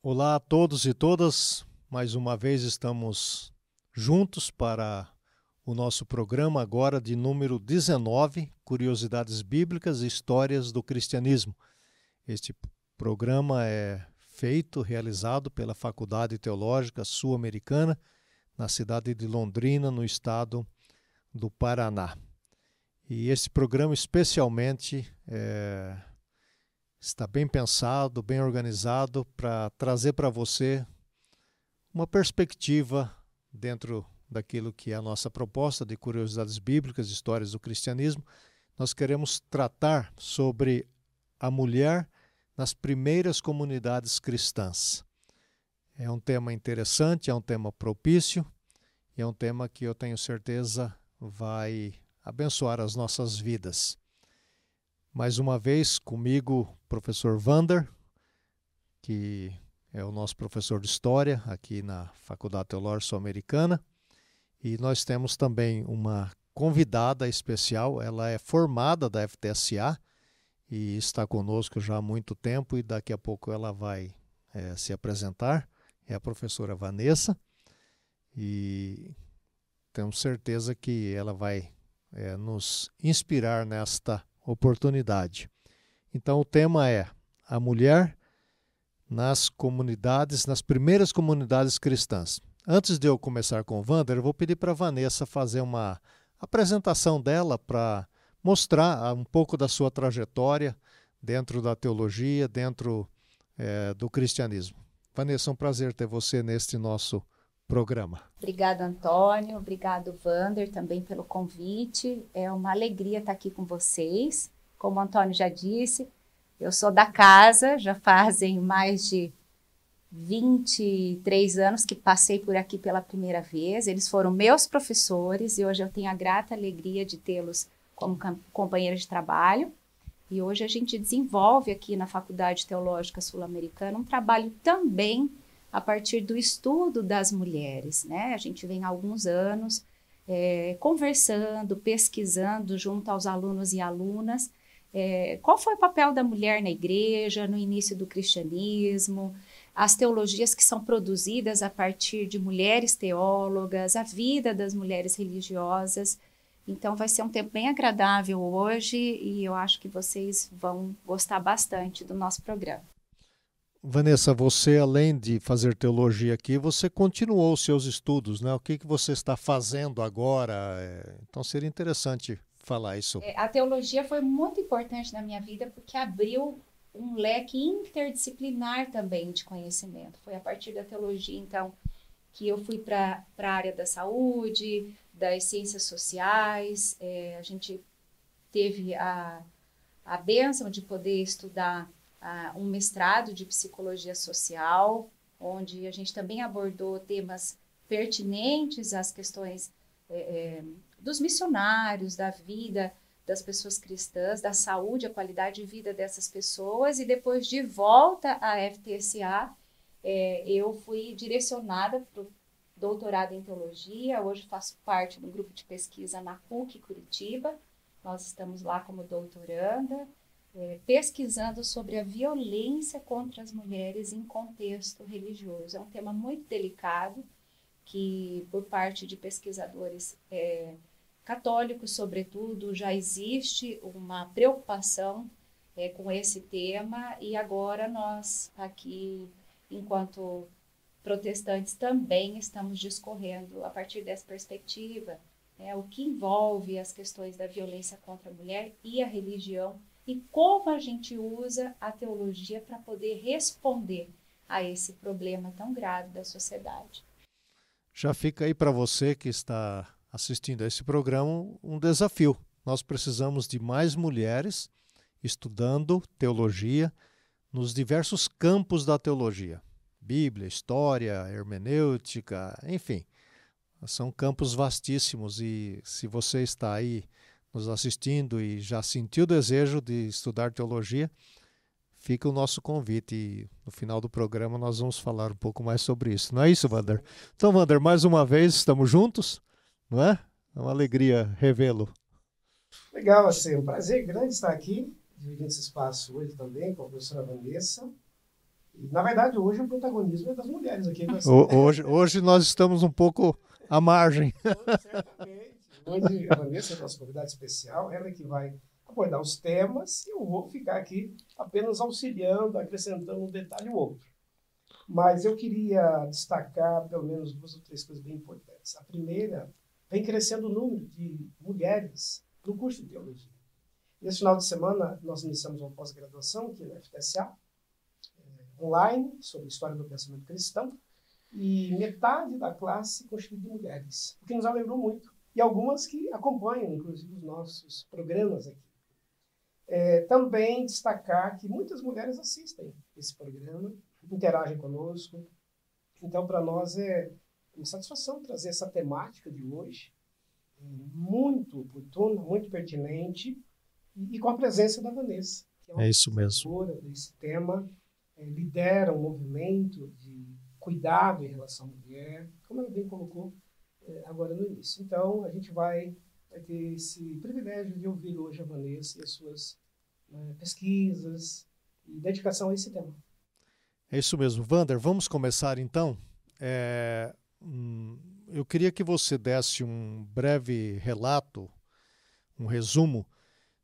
Olá a todos e todas. Mais uma vez estamos juntos para o nosso programa agora de número 19, Curiosidades Bíblicas e Histórias do Cristianismo. Este programa é feito, realizado pela Faculdade Teológica Sul-Americana, na cidade de Londrina, no estado do Paraná. E esse programa especialmente é, está bem pensado, bem organizado para trazer para você uma perspectiva dentro daquilo que é a nossa proposta de curiosidades bíblicas, histórias do cristianismo. Nós queremos tratar sobre a mulher nas primeiras comunidades cristãs. É um tema interessante, é um tema propício e é um tema que eu tenho certeza vai abençoar as nossas vidas. Mais uma vez comigo, professor Vander, que é o nosso professor de História aqui na Faculdade Teológica Sul-Americana. E nós temos também uma convidada especial, ela é formada da FTSA e está conosco já há muito tempo e daqui a pouco ela vai é, se apresentar. É a professora Vanessa e temos certeza que ela vai é, nos inspirar nesta oportunidade. Então, o tema é a mulher nas comunidades, nas primeiras comunidades cristãs. Antes de eu começar com o Wander, eu vou pedir para a Vanessa fazer uma apresentação dela para mostrar um pouco da sua trajetória dentro da teologia, dentro é, do cristianismo. Vanessa, é um prazer ter você neste nosso programa. Obrigado, Antônio. Obrigado, Vander, também pelo convite. É uma alegria estar aqui com vocês. Como o Antônio já disse, eu sou da casa, já fazem mais de 23 anos que passei por aqui pela primeira vez. Eles foram meus professores e hoje eu tenho a grata alegria de tê-los como companheiros de trabalho. E hoje a gente desenvolve aqui na Faculdade Teológica Sul-Americana um trabalho também a partir do estudo das mulheres. Né? A gente vem há alguns anos é, conversando, pesquisando junto aos alunos e alunas é, qual foi o papel da mulher na igreja, no início do cristianismo, as teologias que são produzidas a partir de mulheres teólogas, a vida das mulheres religiosas. Então, vai ser um tempo bem agradável hoje e eu acho que vocês vão gostar bastante do nosso programa. Vanessa, você além de fazer teologia aqui, você continuou os seus estudos, né? O que, que você está fazendo agora? É, então seria interessante falar isso. É, a teologia foi muito importante na minha vida porque abriu um leque interdisciplinar também de conhecimento. Foi a partir da teologia, então, que eu fui para a área da saúde, das ciências sociais. É, a gente teve a, a bênção de poder estudar uh, um mestrado de psicologia social, onde a gente também abordou temas pertinentes às questões é, é, dos missionários, da vida das pessoas cristãs, da saúde, a qualidade de vida dessas pessoas, e depois de volta à FTSA, é, eu fui direcionada para o doutorado em teologia, hoje faço parte do grupo de pesquisa na PUC Curitiba, nós estamos lá como doutoranda, é, pesquisando sobre a violência contra as mulheres em contexto religioso. É um tema muito delicado que, por parte de pesquisadores é, católicos, sobretudo, já existe uma preocupação é, com esse tema e agora nós aqui, enquanto protestantes, também estamos discorrendo a partir dessa perspectiva é, o que envolve as questões da violência contra a mulher e a religião e como a gente usa a teologia para poder responder a esse problema tão grave da sociedade. Já fica aí para você que está assistindo a esse programa um desafio. Nós precisamos de mais mulheres estudando teologia nos diversos campos da teologia. Bíblia, história, hermenêutica, enfim. São campos vastíssimos e se você está aí nos assistindo e já sentiu o desejo de estudar teologia, fica o nosso convite. E no final do programa nós vamos falar um pouco mais sobre isso. Não é isso, Wander? Então, Wander, mais uma vez estamos juntos, não é? É uma alegria revê-lo. Legal, assim, um prazer grande estar aqui, dividindo esse espaço hoje também com a professora Vanessa. Na verdade, hoje o protagonismo é das mulheres aqui. Hoje, hoje nós estamos um pouco à margem. Certamente. Hoje a Vanessa, nossa convidada especial, ela é que vai abordar os temas e eu vou ficar aqui apenas auxiliando, acrescentando um detalhe ou outro. Mas eu queria destacar pelo menos duas ou três coisas bem importantes. A primeira, vem crescendo o número de mulheres no curso de teologia. Nesse final de semana, nós iniciamos uma pós-graduação aqui na FTSA, é, online, sobre história do pensamento cristão, e metade da classe constituída de mulheres, o que nos alegrou muito. E algumas que acompanham, inclusive, os nossos programas aqui. É, também destacar que muitas mulheres assistem esse programa, interagem conosco. Então, para nós é uma satisfação trazer essa temática de hoje, muito oportuna, muito pertinente, e, e com a presença da Vanessa, que é, uma é isso mesmo. desse tema, é, lidera um movimento de cuidado em relação à mulher, como ela bem colocou agora no início. Então, a gente vai vai ter esse privilégio de ouvir hoje a Vanessa e as suas né, pesquisas e dedicação a esse tema. É isso mesmo. Vander, vamos começar então. É, hum, eu queria que você desse um breve relato, um resumo,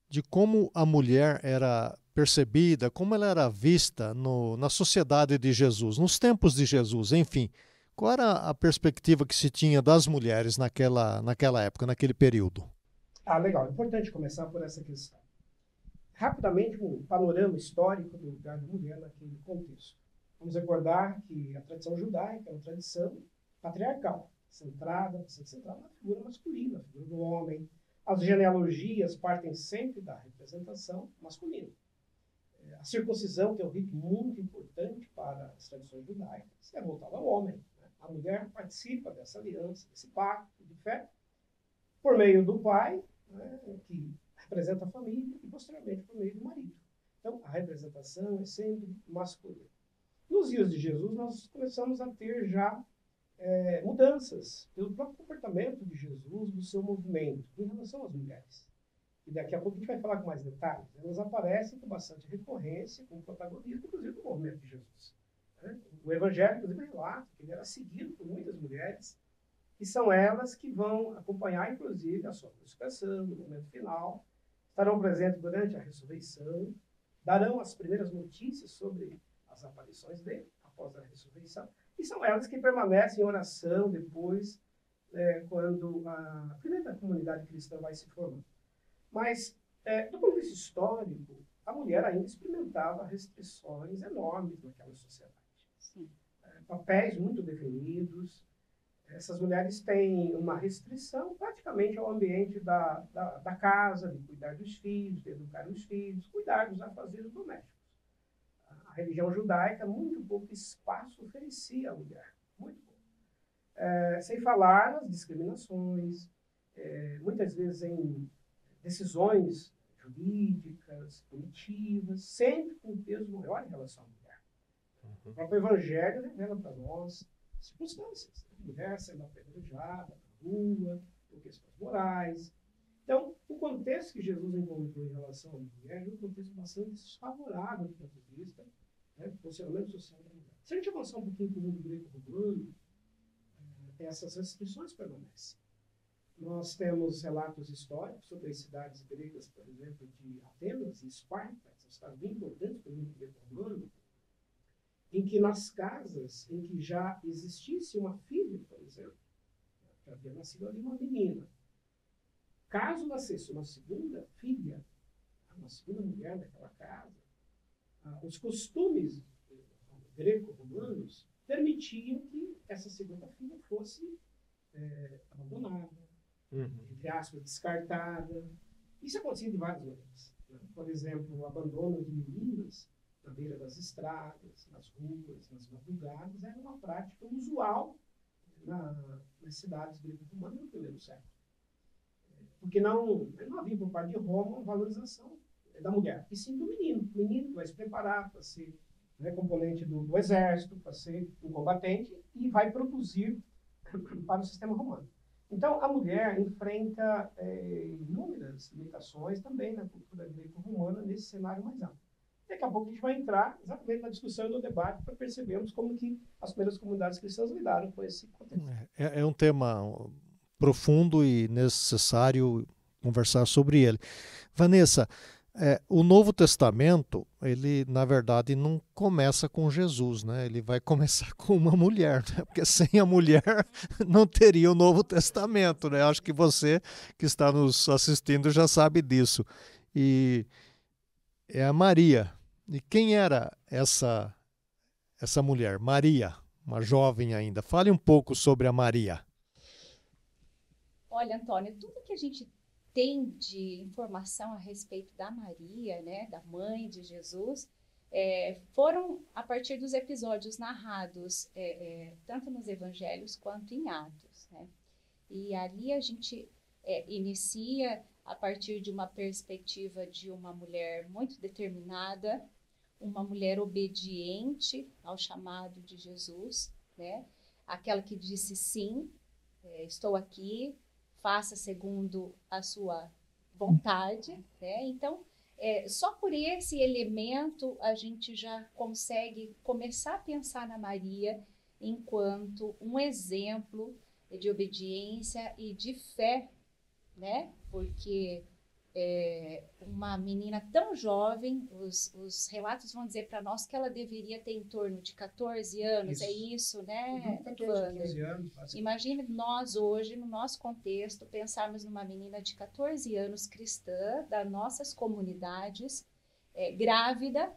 de como a mulher era percebida, como ela era vista no, na sociedade de Jesus, nos tempos de Jesus, enfim. Qual era a perspectiva que se tinha das mulheres naquela, naquela época, naquele período? Ah, legal. Importante começar por essa questão. Rapidamente, um panorama histórico do lugar da mulher naquele contexto. Vamos recordar que a tradição judaica é uma tradição patriarcal, centrada, centrada na figura masculina, na figura do homem. As genealogias partem sempre da representação masculina. É, a circuncisão, que é um rito muito importante para as tradições judaicas, é voltada ao homem. A mulher participa dessa aliança, desse pacto de fé, por meio do pai, né, que representa a família, e posteriormente por meio do marido. Então, a representação é sempre masculina. Nos dias de Jesus, nós começamos a ter já é, mudanças pelo próprio comportamento de Jesus, do seu movimento, em relação às mulheres. E daqui a pouco a gente vai falar com mais detalhes. Elas aparecem com bastante recorrência, com protagonismo, inclusive, do movimento de Jesus. O Evangelho, inclusive, relata que ele era seguido por muitas mulheres, e são elas que vão acompanhar, inclusive, a sua crucificação, no momento final, estarão presentes durante a ressurreição, darão as primeiras notícias sobre as aparições dele após a ressurreição, e são elas que permanecem em oração depois, é, quando a primeira comunidade cristã vai se formando. Mas, é, do ponto de vista histórico, a mulher ainda experimentava restrições enormes naquela sociedade. É, papéis muito definidos. Essas mulheres têm uma restrição praticamente ao ambiente da, da, da casa, de cuidar dos filhos, de educar os filhos, cuidar dos afazeres domésticos. A religião judaica, muito pouco espaço oferecia à mulher. Muito pouco. É, sem falar nas discriminações, é, muitas vezes em decisões jurídicas, punitivas, sempre com um peso maior em relação à mulher. O próprio Evangelho revela para nós circunstâncias. A mulher sendo apedrejada na rua, por questões morais. Então, o contexto que Jesus encontrou em relação à mulher é um contexto bastante desfavorável do ponto de vista né, do posicionamento social da mulher. Se a gente avançar um pouquinho para o mundo grego-romano, eh, essas restrições permanecem. Nós temos relatos históricos sobre as cidades gregas, por exemplo, de Atenas e Esparta, que são cidades bem importantes para o mundo grego-romano, em que nas casas em que já existisse uma filha, por exemplo, já havia nascido ali uma menina, caso nascesse uma segunda filha, uma segunda mulher daquela casa, ah, os costumes greco-romanos permitiam que essa segunda filha fosse é, abandonada, uhum. entre aspas, descartada. Isso acontecia de várias maneiras. Né? Por exemplo, o abandono de meninas na beira das estradas, nas ruas, nas madrugadas, era uma prática usual na, nas cidades greco-romanas no primeiro século. Porque não, não havia por parte de Roma uma valorização da mulher, e sim do menino. O menino vai se preparar para ser né, componente do, do, exército, para ser um combatente, e vai produzir para o sistema romano. Então, a mulher enfrenta é, inúmeras limitações também na cultura greco-romana nesse cenário mais amplo. Daqui a pouco a gente vai entrar exatamente na discussão e no debate para percebermos como que as primeiras comunidades cristãs lidaram com esse contexto. É, é um tema profundo e necessário conversar sobre ele. Vanessa, é, o Novo Testamento, ele na verdade não começa com Jesus, né? Ele vai começar com uma mulher, né? Porque sem a mulher não teria o Novo Testamento, né? Acho que você que está nos assistindo já sabe disso. E é a Maria. E quem era essa essa mulher? Maria, uma jovem ainda. Fale um pouco sobre a Maria. Olha, Antônio, tudo que a gente tem de informação a respeito da Maria, né, da mãe de Jesus, é, foram a partir dos episódios narrados é, é, tanto nos Evangelhos quanto em Atos. Né? E ali a gente é, inicia a partir de uma perspectiva de uma mulher muito determinada, uma mulher obediente ao chamado de Jesus, né? aquela que disse sim, é, estou aqui, faça segundo a sua vontade, né? Então, é, só por esse elemento a gente já consegue começar a pensar na Maria enquanto um exemplo de obediência e de fé, né? Porque é, uma menina tão jovem, os, os relatos vão dizer para nós que ela deveria ter em torno de 14 anos, isso. é isso, né? 14, 15 anos. Imagine nós hoje, no nosso contexto, pensarmos numa menina de 14 anos cristã, das nossas comunidades, é, grávida.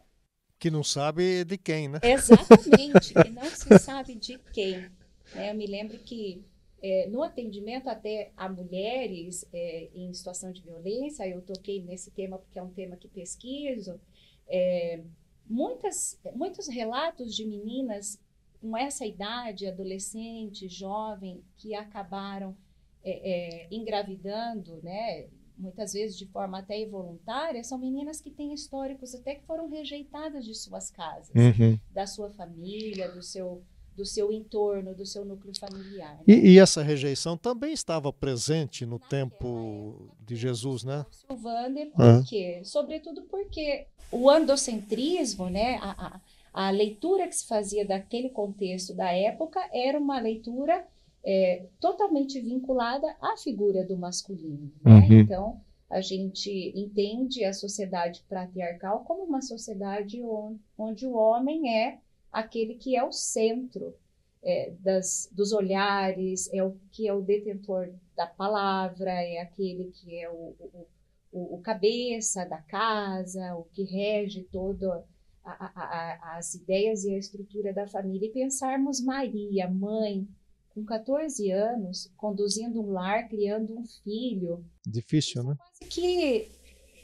Que não sabe de quem, né? Exatamente, que não se sabe de quem. É, eu me lembro que é, no atendimento até a mulheres é, em situação de violência, eu toquei nesse tema porque é um tema que pesquiso, é, muitas, muitos relatos de meninas com essa idade, adolescente, jovem, que acabaram é, é, engravidando, né, muitas vezes de forma até involuntária, são meninas que têm históricos até que foram rejeitadas de suas casas, uhum. da sua família, do seu do seu entorno, do seu núcleo familiar. Né? E, e, essa rejeição também estava presente no Naquela tempo época, de Jesus, né? O Wander, por quê? Sobretudo porque o andocentrismo, né, a, a, a, leitura que se fazia daquele contexto da época era uma leitura é, totalmente vinculada à figura do masculino. Né? Uhum. Então, a gente entende a sociedade patriarcal como uma sociedade onde, onde o homem é aquele que é o centro é, das, dos olhares, é o que é o detentor da palavra, é aquele que é o, o, o, o cabeça da casa, o que rege todas as ideias e a estrutura da família. E pensarmos Maria, mãe, com 14 anos, conduzindo um lar, criando um filho. Difícil, né? Quase que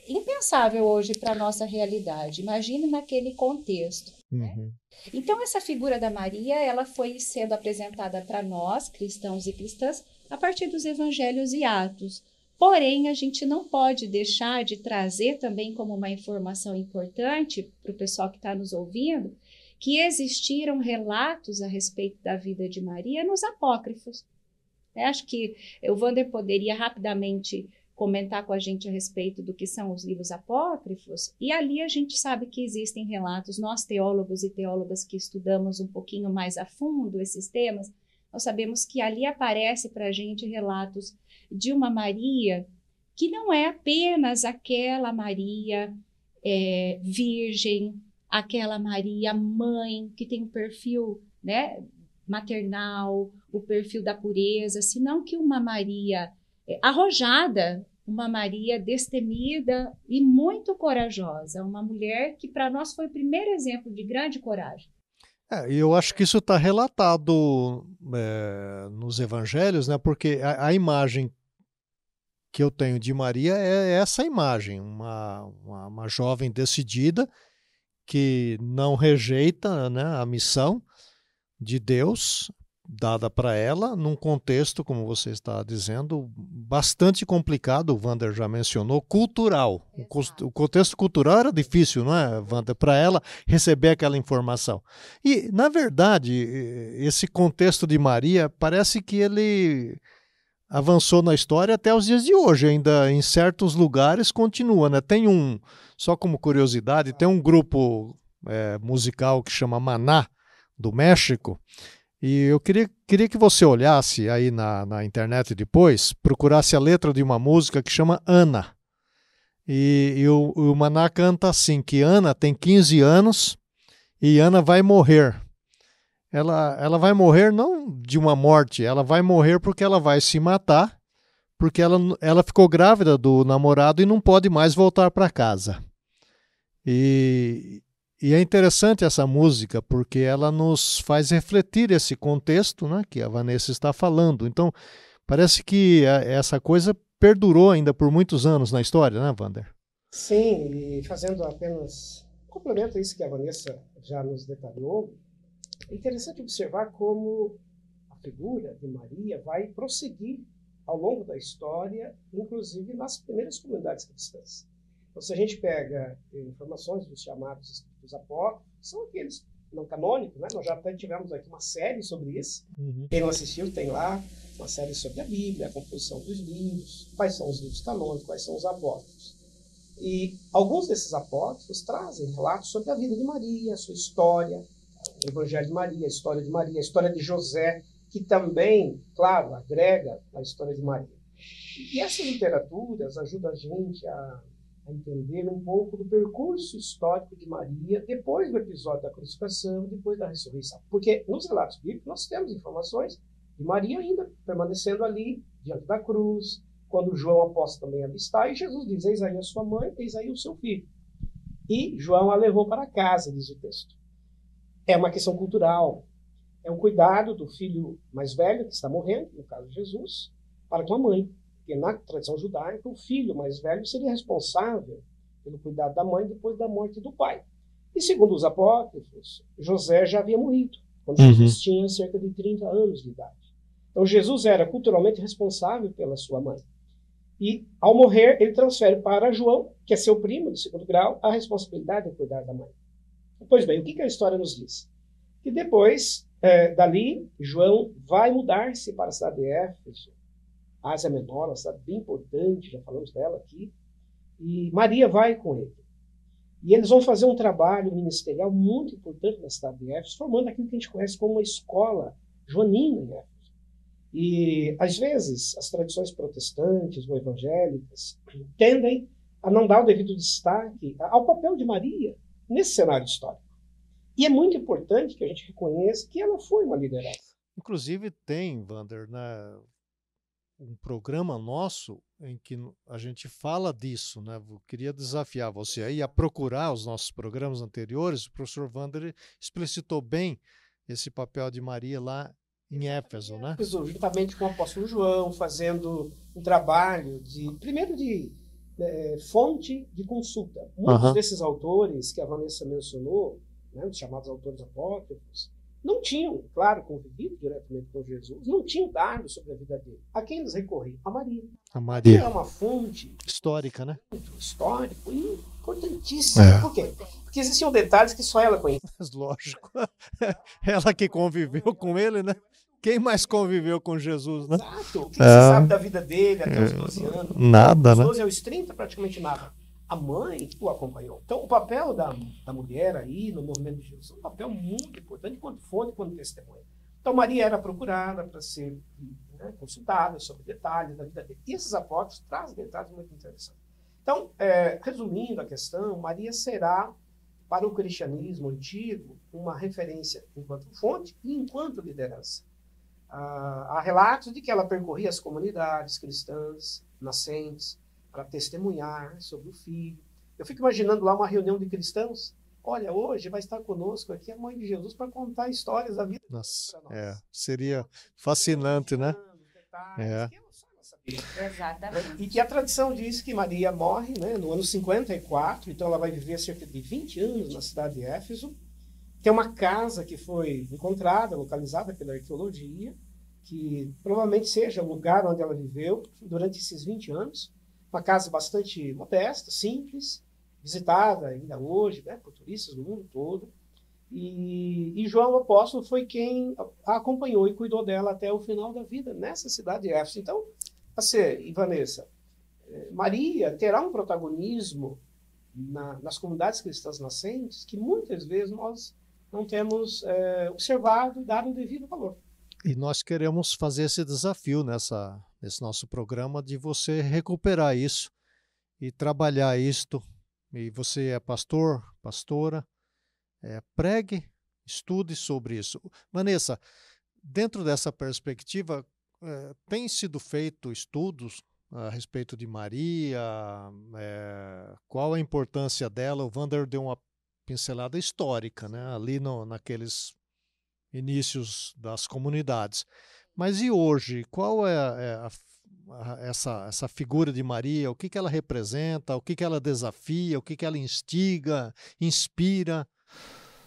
impensável hoje para a nossa realidade. Imagine naquele contexto. Né? Uhum. Né? Então, essa figura da Maria, ela foi sendo apresentada para nós, cristãos e cristãs, a partir dos evangelhos e atos. Porém, a gente não pode deixar de trazer também como uma informação importante para o pessoal que está nos ouvindo, que existiram relatos a respeito da vida de Maria nos apócrifos. Eu acho que o Wander poderia rapidamente comentar com a gente a respeito do que são os livros apócrifos, e ali a gente sabe que existem relatos, nós teólogos e teólogas que estudamos um pouquinho mais a fundo esses temas, nós sabemos que ali aparece para a gente relatos de uma Maria que não é apenas aquela Maria é, virgem, aquela Maria mãe que tem um perfil né, maternal, o perfil da pureza, senão que uma Maria arrojada, uma Maria destemida e muito corajosa, uma mulher que para nós foi o primeiro exemplo de grande coragem. É, eu acho que isso está relatado é, nos evangelhos, né? porque a, a, imagem que eu tenho de Maria é essa imagem, uma, uma, uma jovem decidida que não rejeita né, a missão de Deus dada para ela num contexto, como você está dizendo, bastante complicado, o Wander já mencionou, cultural. O, o, contexto cultural era difícil, não é, Wander, para ela receber aquela informação. E, na verdade, esse contexto de Maria parece que ele avançou na história até os dias de hoje. Ainda em certos lugares continua, né? Tem um, só como curiosidade, tem um grupo é, musical que chama Maná, do México, e eu queria, queria que você olhasse aí na, na internet depois, procurasse a letra de uma música que chama Ana. E, e o, o Maná canta assim, que Ana tem 15 anos e Ana vai morrer. Ela, ela vai morrer não de uma morte, ela vai morrer porque ela vai se matar, porque ela, ela ficou grávida do namorado e não pode mais voltar para casa. E, e é interessante essa música porque ela nos faz refletir esse contexto né, que a Vanessa está falando. Então, parece que essa coisa perdurou ainda por muitos anos na história, né, Wander? Sim, e fazendo apenas um complemento a isso que a Vanessa já nos detalhou, é interessante observar como a figura de Maria vai prosseguir ao longo da história, inclusive nas primeiras comunidades cristãs. Então, se a gente pega eh, informações dos chamados escritos apócrifos, são aqueles não canônicos, né? Nós já até tivemos aqui uma série sobre isso. Uhum. Quem não assistiu tem lá uma série sobre a Bíblia, a composição dos livros, quais são os livros canônicos, quais são os apócrifos. E alguns desses apócrifos trazem relatos sobre a vida de Maria, a sua história, o Evangelho de Maria, a história de Maria, a história de José, que também, claro, agrega a história de Maria. E essas literaturas ajudam a gente a, a entender um pouco do percurso histórico de Maria depois do episódio da crucificação, depois da ressurreição. Porque nos relatos bíblicos nós temos informações de Maria ainda permanecendo ali, diante da cruz, quando João apóstolo também ali está, e Jesus diz: Eis aí a sua mãe, eis aí o seu filho. E João a levou para casa, diz o texto. É uma questão cultural. É o cuidado do filho mais velho, que está morrendo, no caso de Jesus, para com a mãe. Porque na tradição judaica, o filho mais velho seria responsável pelo cuidado da mãe depois da morte do pai. E segundo os apócrifos, José já havia morrido, quando uhum. Jesus tinha cerca de 30 anos de idade. Então Jesus era culturalmente responsável pela sua mãe. E, ao morrer, ele transfere para João, que é seu primo de segundo grau, a responsabilidade de cuidar da mãe. Pois bem, o que, a história nos diz? Que depois, é, dali, João vai mudar-se para a cidade de Éfeso, Ásia Menor, uma cidade bem importante, já falamos dela aqui, e Maria vai com ele. E eles vão fazer um trabalho ministerial muito importante na cidade de Éfeso, formando aquilo que a gente conhece como uma escola joanina em Éfeso. E, às vezes, as tradições protestantes ou evangélicas tendem a não dar o devido destaque ao papel de Maria nesse cenário histórico. E é muito importante que a gente reconheça que ela foi uma liderança. Inclusive, tem, Vander, né, um programa nosso em que a gente fala disso. Né? Eu queria desafiar você aí a procurar os nossos programas anteriores. O professor Vander explicitou bem esse papel de Maria lá em Éfeso, né? Éfeso, juntamente com o apóstolo João, fazendo um trabalho de, primeiro, de é, fonte de consulta. Muitos desses autores que a Vanessa mencionou, né, os chamados autores apócrifos, não tinham, claro, convivido diretamente com Jesus, não tinham dados sobre a vida dele. A quem eles recorriam? A Maria. A Maria. Que é uma fonte histórica, né? Histórico e importantíssimo. É. Por quê? Porque existiam detalhes que só ela conhecia. Lógico. Ela que conviveu com ele, né? Quem mais conviveu com Jesus, né? Exato. O que é. você sabe da vida dele até os 12 anos? Nada, Os né? 12 aos 30, praticamente nada. A mãe o acompanhou. Então, o papel da, da mulher aí no movimento de Jesus é um papel muito importante, quanto fonte, quanto testemunha. Então, Maria era procurada para ser né, consultada sobre detalhes da vida dele. E esses apóstolos trazem detalhes muito interessantes. Então, é, resumindo a questão, Maria será, para o cristianismo antigo, uma referência enquanto fonte e enquanto liderança. Ah, há relatos de que ela percorria as comunidades cristãs nascentes para testemunhar sobre o filho. Eu fico imaginando lá uma reunião de cristãos. Olha, hoje vai estar conosco aqui a mãe de Jesus para contar histórias da vida. Nossa, é, seria fascinante, né? É. Exatamente. E que a tradição diz que Maria morre né, no ano 54, então ela vai viver cerca de 20 anos na cidade de Éfeso. Tem uma casa que foi encontrada, localizada pela arqueologia, que provavelmente seja o lugar onde ela viveu durante esses 20 anos. Uma casa bastante modesta, simples, visitada ainda hoje né, por turistas do mundo todo. E, e, João Apóstolo foi quem a acompanhou e cuidou dela até o final da vida nessa cidade de Éfeso. Então, Você e Vanessa, é, Maria terá um protagonismo na, nas comunidades cristãs nascentes que muitas vezes nós não temos é, observado, dado o devido valor. E nós queremos fazer esse desafio nessa, nesse nosso programa de você recuperar isso e trabalhar isto. E você é pastor, pastora, é, pregue, estude sobre isso. Vanessa, dentro dessa perspectiva, é, tem sido feito estudos a respeito de Maria, é, qual a importância dela. O Vander deu uma pincelada histórica, né? ali no, naqueles inícios das comunidades. Mas e hoje, qual é, é a, a, essa, essa figura de Maria? O que, que ela representa? O que, que ela desafia? O que, que ela instiga, inspira?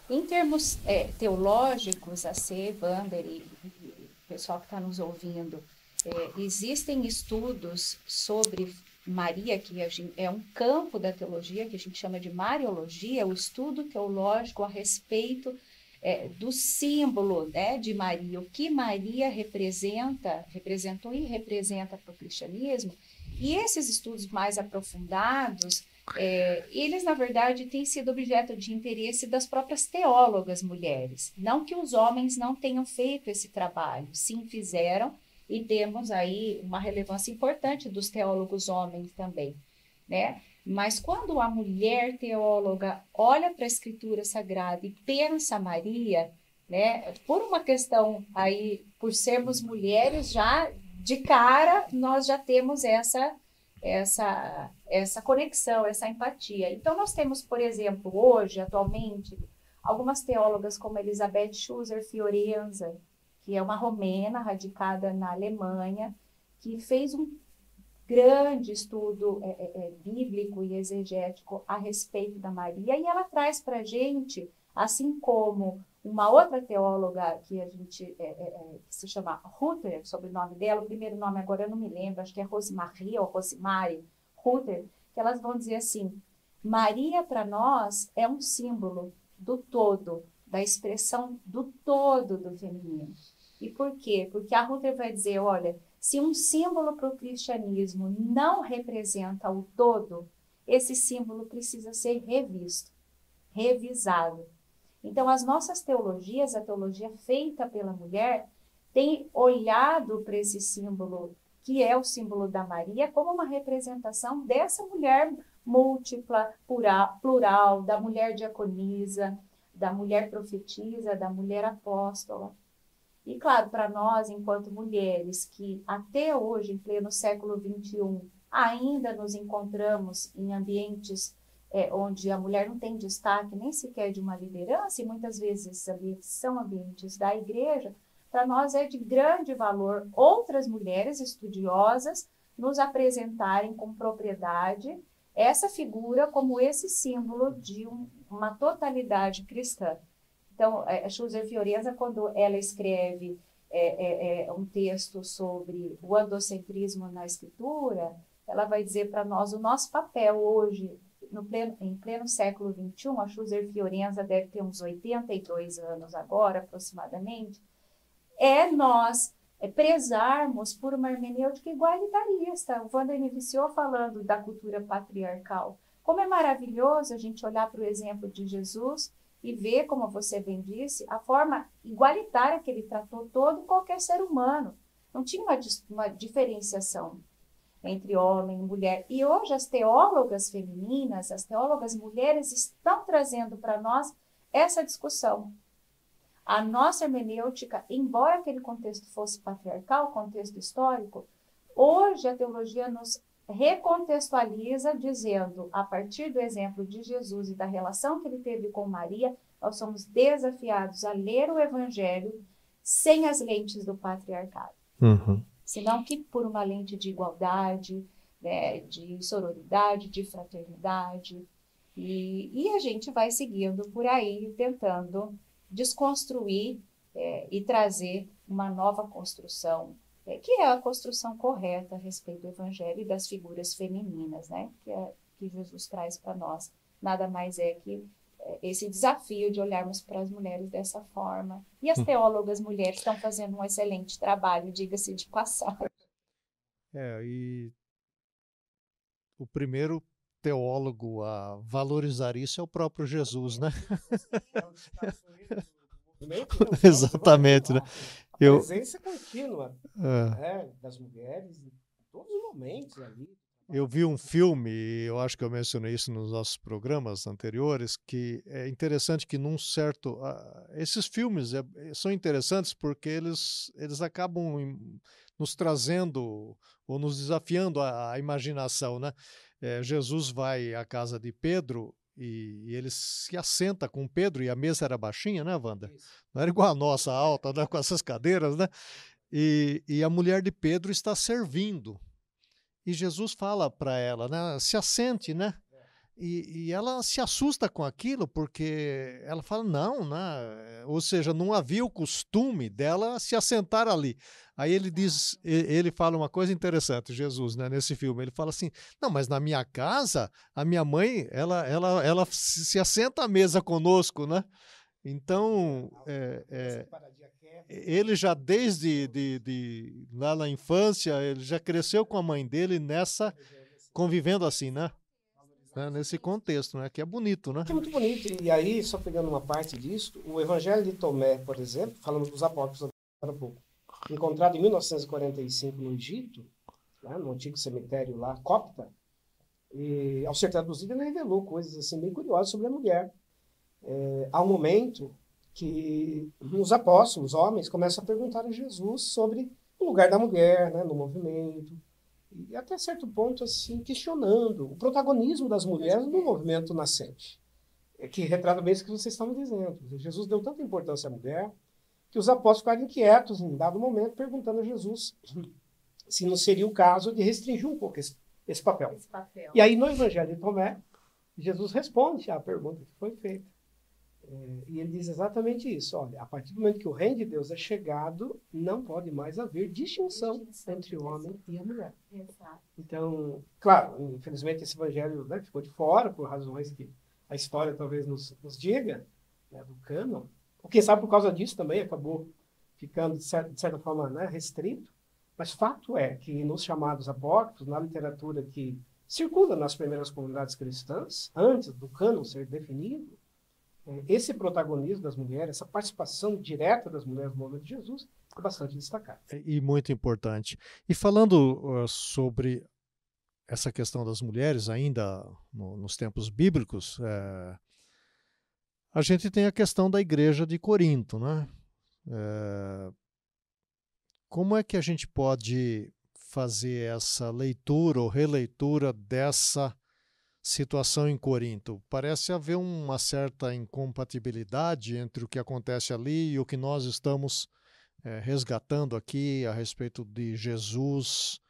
Em termos é, teológicos, a C, Vander e o pessoal que está nos ouvindo, é, existem estudos sobre Maria, que é um campo da teologia que a gente chama de Mariologia, o estudo teológico a respeito é, do símbolo né, de Maria, o que Maria representa, representou e representa para o cristianismo. E esses estudos mais aprofundados, é, eles, na verdade, têm sido objeto de interesse das próprias teólogas mulheres. Não que os homens não tenham feito esse trabalho, sim fizeram, e temos aí uma relevância importante dos teólogos homens também, né? Mas quando a mulher teóloga olha para a escritura sagrada e pensa Maria, né, por uma questão aí, por sermos mulheres, já de cara nós já temos essa essa essa conexão, essa empatia. Então nós temos, por exemplo, hoje, atualmente, algumas teólogas como Elizabeth Schuser Fiorenza, que é uma romena radicada na Alemanha, que fez um grande estudo é, é, é bíblico e exegético a respeito da Maria, e ela traz para a gente, assim como uma outra teóloga que a gente é, é, é que se chama Ruther, sobre o nome dela, o primeiro nome agora eu não me lembro, acho que é Rosemarie ou Rosemary Ruther, que elas vão dizer assim: Maria para nós é um símbolo do todo, da expressão do todo do feminino. E por quê? Porque a Ruther vai dizer, olha, se um símbolo para o cristianismo não representa o todo, esse símbolo precisa ser revisto, revisado. Então, as nossas teologias, a teologia feita pela mulher, tem olhado para esse símbolo, que é o símbolo da Maria, como uma representação dessa mulher múltipla, plural, plural da mulher diaconisa, da mulher profetisa, da mulher apóstola. E claro, para nós, enquanto mulheres que até hoje, em pleno século XXI, ainda nos encontramos em ambientes é, onde a mulher não tem destaque nem sequer de uma liderança, e muitas vezes esses ambientes são ambientes da igreja, para nós é de grande valor outras mulheres estudiosas nos apresentarem com propriedade essa figura como esse símbolo de um, uma totalidade cristã. Então, a é, Schuser Fiorenza, quando ela escreve é, é, é, um texto sobre o andocentrismo na escritura, ela vai dizer para nós o nosso papel hoje, no pleno, em pleno século XXI, a Schuser Fiorenza deve ter uns 82 anos agora, aproximadamente, é nós é prezarmos por uma hermenêutica igualitarista. O Wander iniciou falando da cultura patriarcal. Como é maravilhoso a gente olhar para o exemplo de Jesus e ver, como você bem disse, a forma igualitária que ele tratou todo qualquer ser humano. Não tinha uma, uma diferenciação entre homem e mulher. E hoje as teólogas femininas, as teólogas mulheres estão trazendo para nós essa discussão. A nossa hermenêutica, embora aquele contexto fosse patriarcal, contexto histórico, hoje a teologia nos recontextualiza dizendo, a partir do exemplo de Jesus e da relação que ele teve com Maria, nós somos desafiados a ler o Evangelho sem as lentes do patriarcado. Uhum. Senão que por uma lente de igualdade, né, de sororidade, de fraternidade. E, e, a gente vai seguindo por aí, tentando desconstruir é, e trazer uma nova construção que é a construção correta a respeito do evangelho e das figuras femininas, né? Que, é, que Jesus traz para nós. Nada mais é que é, esse desafio de olharmos para as mulheres dessa forma. E as hum. teólogas mulheres estão fazendo um excelente trabalho, diga-se de passagem. É, e o primeiro teólogo a valorizar isso é o próprio Jesus, né? Exatamente, né? A presença contínua é. né, das mulheres em todos os momentos ali. Eu vi um filme, eu acho que eu mencionei isso nos nossos programas anteriores, que é interessante que num certo. Uh, esses filmes é, são interessantes porque eles, eles acabam em, nos trazendo ou nos desafiando a, a imaginação, né? É, Jesus vai à casa de Pedro e, e, ele se assenta com Pedro, e a mesa era baixinha, né, Wanda? Isso. Não era igual a nossa, alta, né, com essas cadeiras, né? E, e a mulher de Pedro está servindo. E Jesus fala para ela, né? Se assente, né? E, e, ela se assusta com aquilo, porque ela fala, não, né? Ou seja, não havia o costume dela se assentar ali. Aí ele diz, ele fala uma coisa interessante, Jesus, né, nesse filme. Ele fala assim: não, mas na minha casa, a minha mãe, ela, ela, ela se assenta à mesa conosco, né? Então, é, é, ele já desde de, de, lá na infância, ele já cresceu com a mãe dele nessa, convivendo assim, né? Né? Nesse contexto, né? Que é bonito, né? É muito bonito. E aí, só pegando uma parte disso, o Evangelho de Tomé, por exemplo, falando dos apóstolos agora um pouco, encontrado em 1945 no Egito, né, no antigo cemitério lá, copta, e ao ser traduzido ele revelou coisas assim bem curiosas sobre a mulher. É, há um momento que os apóstolos, homens, começam a perguntar a Jesus sobre o lugar da mulher né, no movimento, e até certo ponto assim questionando o protagonismo das mulheres no movimento nascente, é que retrata bem isso que vocês estavam dizendo. Jesus deu tanta importância à mulher que os apóstolos ficaram inquietos em dado momento, perguntando a Jesus se não seria o caso de restringir um pouco esse, esse, papel. esse papel. E aí, no Evangelho de Tomé, Jesus responde à pergunta que foi feita. É, e ele diz exatamente isso: olha, a partir do momento que o reino de Deus é chegado, não pode mais haver distinção, distinção entre o homem e a mulher. Exato. Então, claro, infelizmente esse evangelho né, ficou de fora, por razões que a história talvez nos, nos diga, né, do cânon, ou quem sabe por causa disso também acabou ficando, de certa, de certa forma, né, restrito. Mas fato é que nos chamados apócrifos, na literatura que circula nas primeiras comunidades cristãs, antes do cânon ser definido, esse protagonismo das mulheres, essa participação direta das mulheres no movimento de Jesus, é bastante destacado. E muito importante. E falando uh, sobre essa questão das mulheres, ainda no, nos tempos bíblicos, é, a gente tem a questão da igreja de Corinto, né? É, como é que a gente pode fazer essa leitura ou releitura dessa situação em Corinto? Parece haver uma certa incompatibilidade entre o que acontece ali e o que nós estamos é, resgatando aqui a respeito de Jesus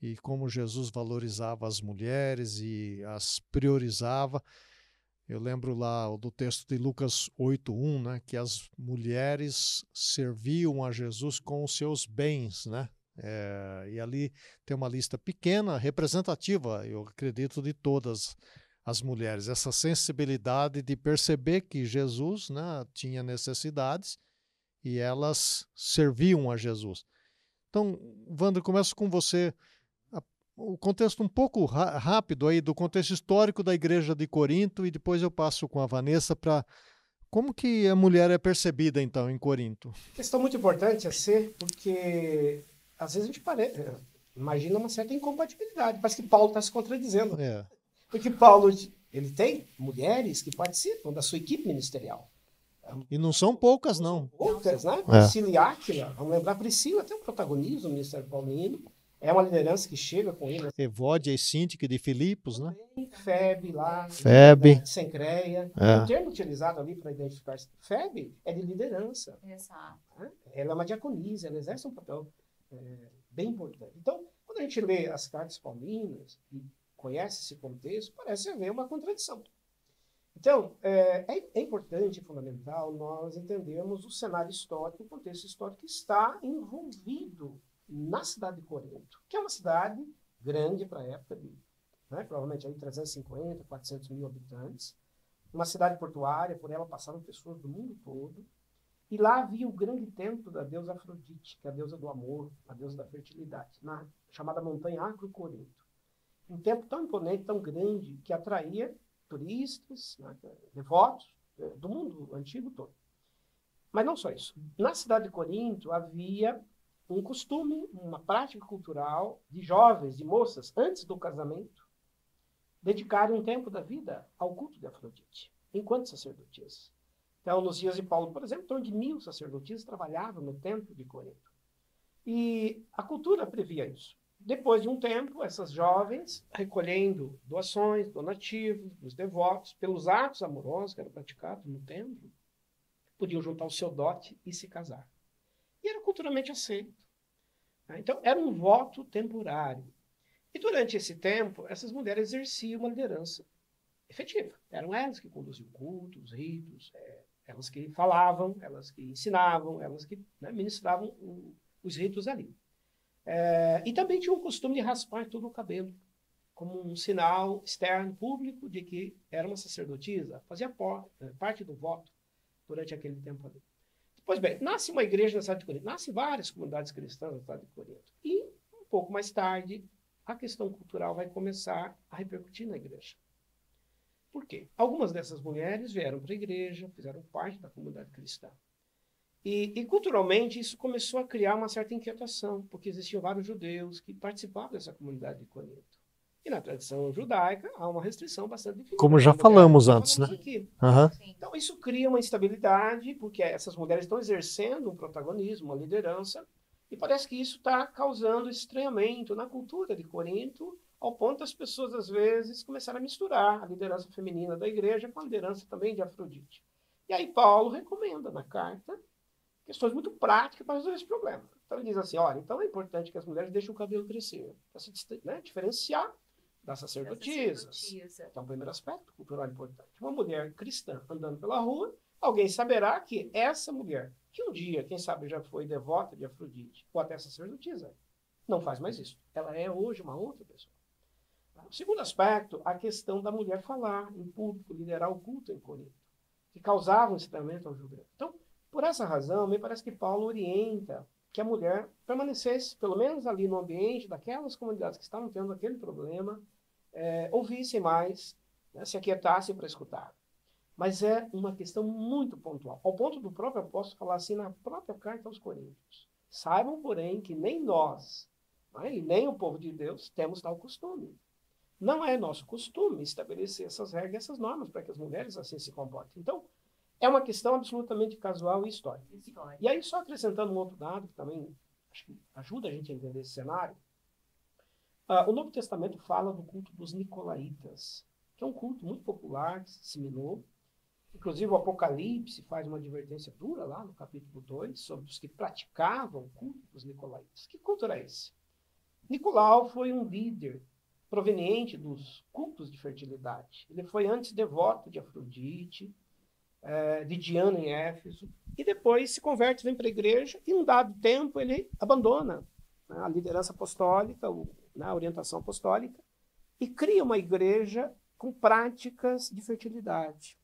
e como Jesus valorizava as mulheres e as priorizava. Eu lembro lá do texto de Lucas 8:1, né, que as mulheres serviam a Jesus com os seus bens, né? É, e ali tem uma lista pequena, representativa, eu acredito, de todas as mulheres. Essa sensibilidade de perceber que Jesus né, tinha necessidades e elas serviam a Jesus. Então, Wander, começo com você o contexto um pouco rápido aí do contexto histórico da igreja de Corinto e depois eu passo com a Vanessa para como que a mulher é percebida então em Corinto. Questão muito importante a ser porque às vezes a gente pare... imagina uma certa incompatibilidade, parece que Paulo está se contradizendo. É. Porque Paulo ele tem mulheres que participam da sua equipe ministerial. E não são poucas, não. Poucas, né? É. Priscila e Áquila, vamos lembrar, Priscila tem um protagonismo no Ministério Paulino. É uma liderança que chega com ele. Evódia e Síntica de Filipos, né? Feb lá. Feb. Né? Sencreia. É. O termo utilizado ali para identificar Feb é de liderança. Exato. Né? Ela é uma diaconisa, ela exerce um papel é, bem importante. Então, quando a gente lê as cartas paulinas e conhece esse contexto, parece haver uma contradição. Então, é, é, é importante e fundamental nós entendermos o cenário histórico, o contexto histórico que está envolvido na cidade de Corinto, que é uma cidade grande para a época, de, né, provavelmente aí 350, 400 mil habitantes, uma cidade portuária, por ela passaram pessoas do mundo todo, E lá havia o grande templo da deusa Afrodite, que é a deusa do amor, a deusa da fertilidade, na chamada montanha Acro Corinto. Um templo tão imponente, tão grande, que atraía turistas, né, devotos é, do mundo antigo todo. Mas não só isso. Na cidade de Corinto havia um costume, uma prática cultural de jovens, de moças, antes do casamento, dedicarem um tempo da vida ao culto de Afrodite, enquanto sacerdotisas. Então, de Paulo, por exemplo, em torno de mil sacerdotisas trabalhavam no templo de Corinto. E a cultura previa isso. Depois de um tempo, essas jovens, recolhendo doações, donativos dos devotos, pelos atos amorosos que eram praticados no templo, podiam juntar o seu dote e se casar. E era culturalmente aceito. Né? Então, era um voto temporário. E durante esse tempo, essas mulheres exerciam uma liderança efetiva. Eram elas que conduziam cultos, ritos, é, elas que falavam, elas que ensinavam, elas que né, ministravam o, os ritos ali. É, e também tinha o costume de raspar todo o cabelo, como um sinal externo, público, de que era uma sacerdotisa, fazia é, parte do voto durante aquele tempo ali. Pois bem, nasce uma igreja na cidade de Corinto, nasce várias comunidades cristãs na cidade de Corinto. E, um pouco mais tarde, a questão cultural vai começar a repercutir na igreja. Por quê? Algumas dessas mulheres vieram para a igreja, fizeram parte da comunidade cristã. E, e, culturalmente isso começou a criar uma certa inquietação, porque existiam vários judeus que participavam dessa comunidade de Corinto. E na tradição judaica há uma restrição bastante difícil. Como já falamos antes, né? Uhum. Então isso cria uma instabilidade, porque essas mulheres estão exercendo um protagonismo, uma liderança, e parece que isso está causando estranhamento na cultura de Corinto, ao ponto das pessoas, às vezes, começarem a misturar a liderança feminina da igreja com a liderança também de Afrodite. E aí Paulo recomenda na carta questões muito práticas para resolver esse problema. Então ele diz assim, olha, então é importante que as mulheres deixem o cabelo crescer, para se né, diferenciar das sacerdotisas. Então, o primeiro aspecto cultural importante. Uma mulher cristã andando pela rua, alguém saberá que essa mulher, que um dia, quem sabe, já foi devota de Afrodite, ou até sacerdotisa, não faz mais isso. Ela é hoje uma outra pessoa. O segundo aspecto, a questão da mulher falar em público, liderar o culto em Corinto, que causava um incitamento ao julgamento. Então, por essa razão, me parece que Paulo orienta que a mulher permanecesse, pelo menos ali no ambiente daquelas comunidades que estavam tendo aquele problema, é, mais, né, se aquietassem para escutar. Mas é uma questão muito pontual, ao ponto do próprio apóstolo falar assim na própria carta aos Coríntios. Saibam, porém, que nem nós, né, e nem o povo de Deus, temos tal costume. Não é nosso costume estabelecer essas regras, essas normas para que as mulheres assim se comportem. Então, é uma questão absolutamente casual e histórica. E aí, só acrescentando um outro dado, que também acho que ajuda a gente a entender esse cenário, uh, o Novo Testamento fala do culto dos Nicolaitas, que é um culto muito popular, que se disseminou. Inclusive, o Apocalipse faz uma advertência dura lá no capítulo 2 sobre os que praticavam o culto dos Nicolaitas. Que culto era esse? Nicolau foi um líder proveniente dos cultos de fertilidade. Ele foi antes devoto de Afrodite, é, de Diana em Éfeso, e depois se converte, vem para a igreja, e um dado tempo ele abandona né, a liderança apostólica, né, a orientação apostólica, e cria uma igreja com práticas de fertilidade.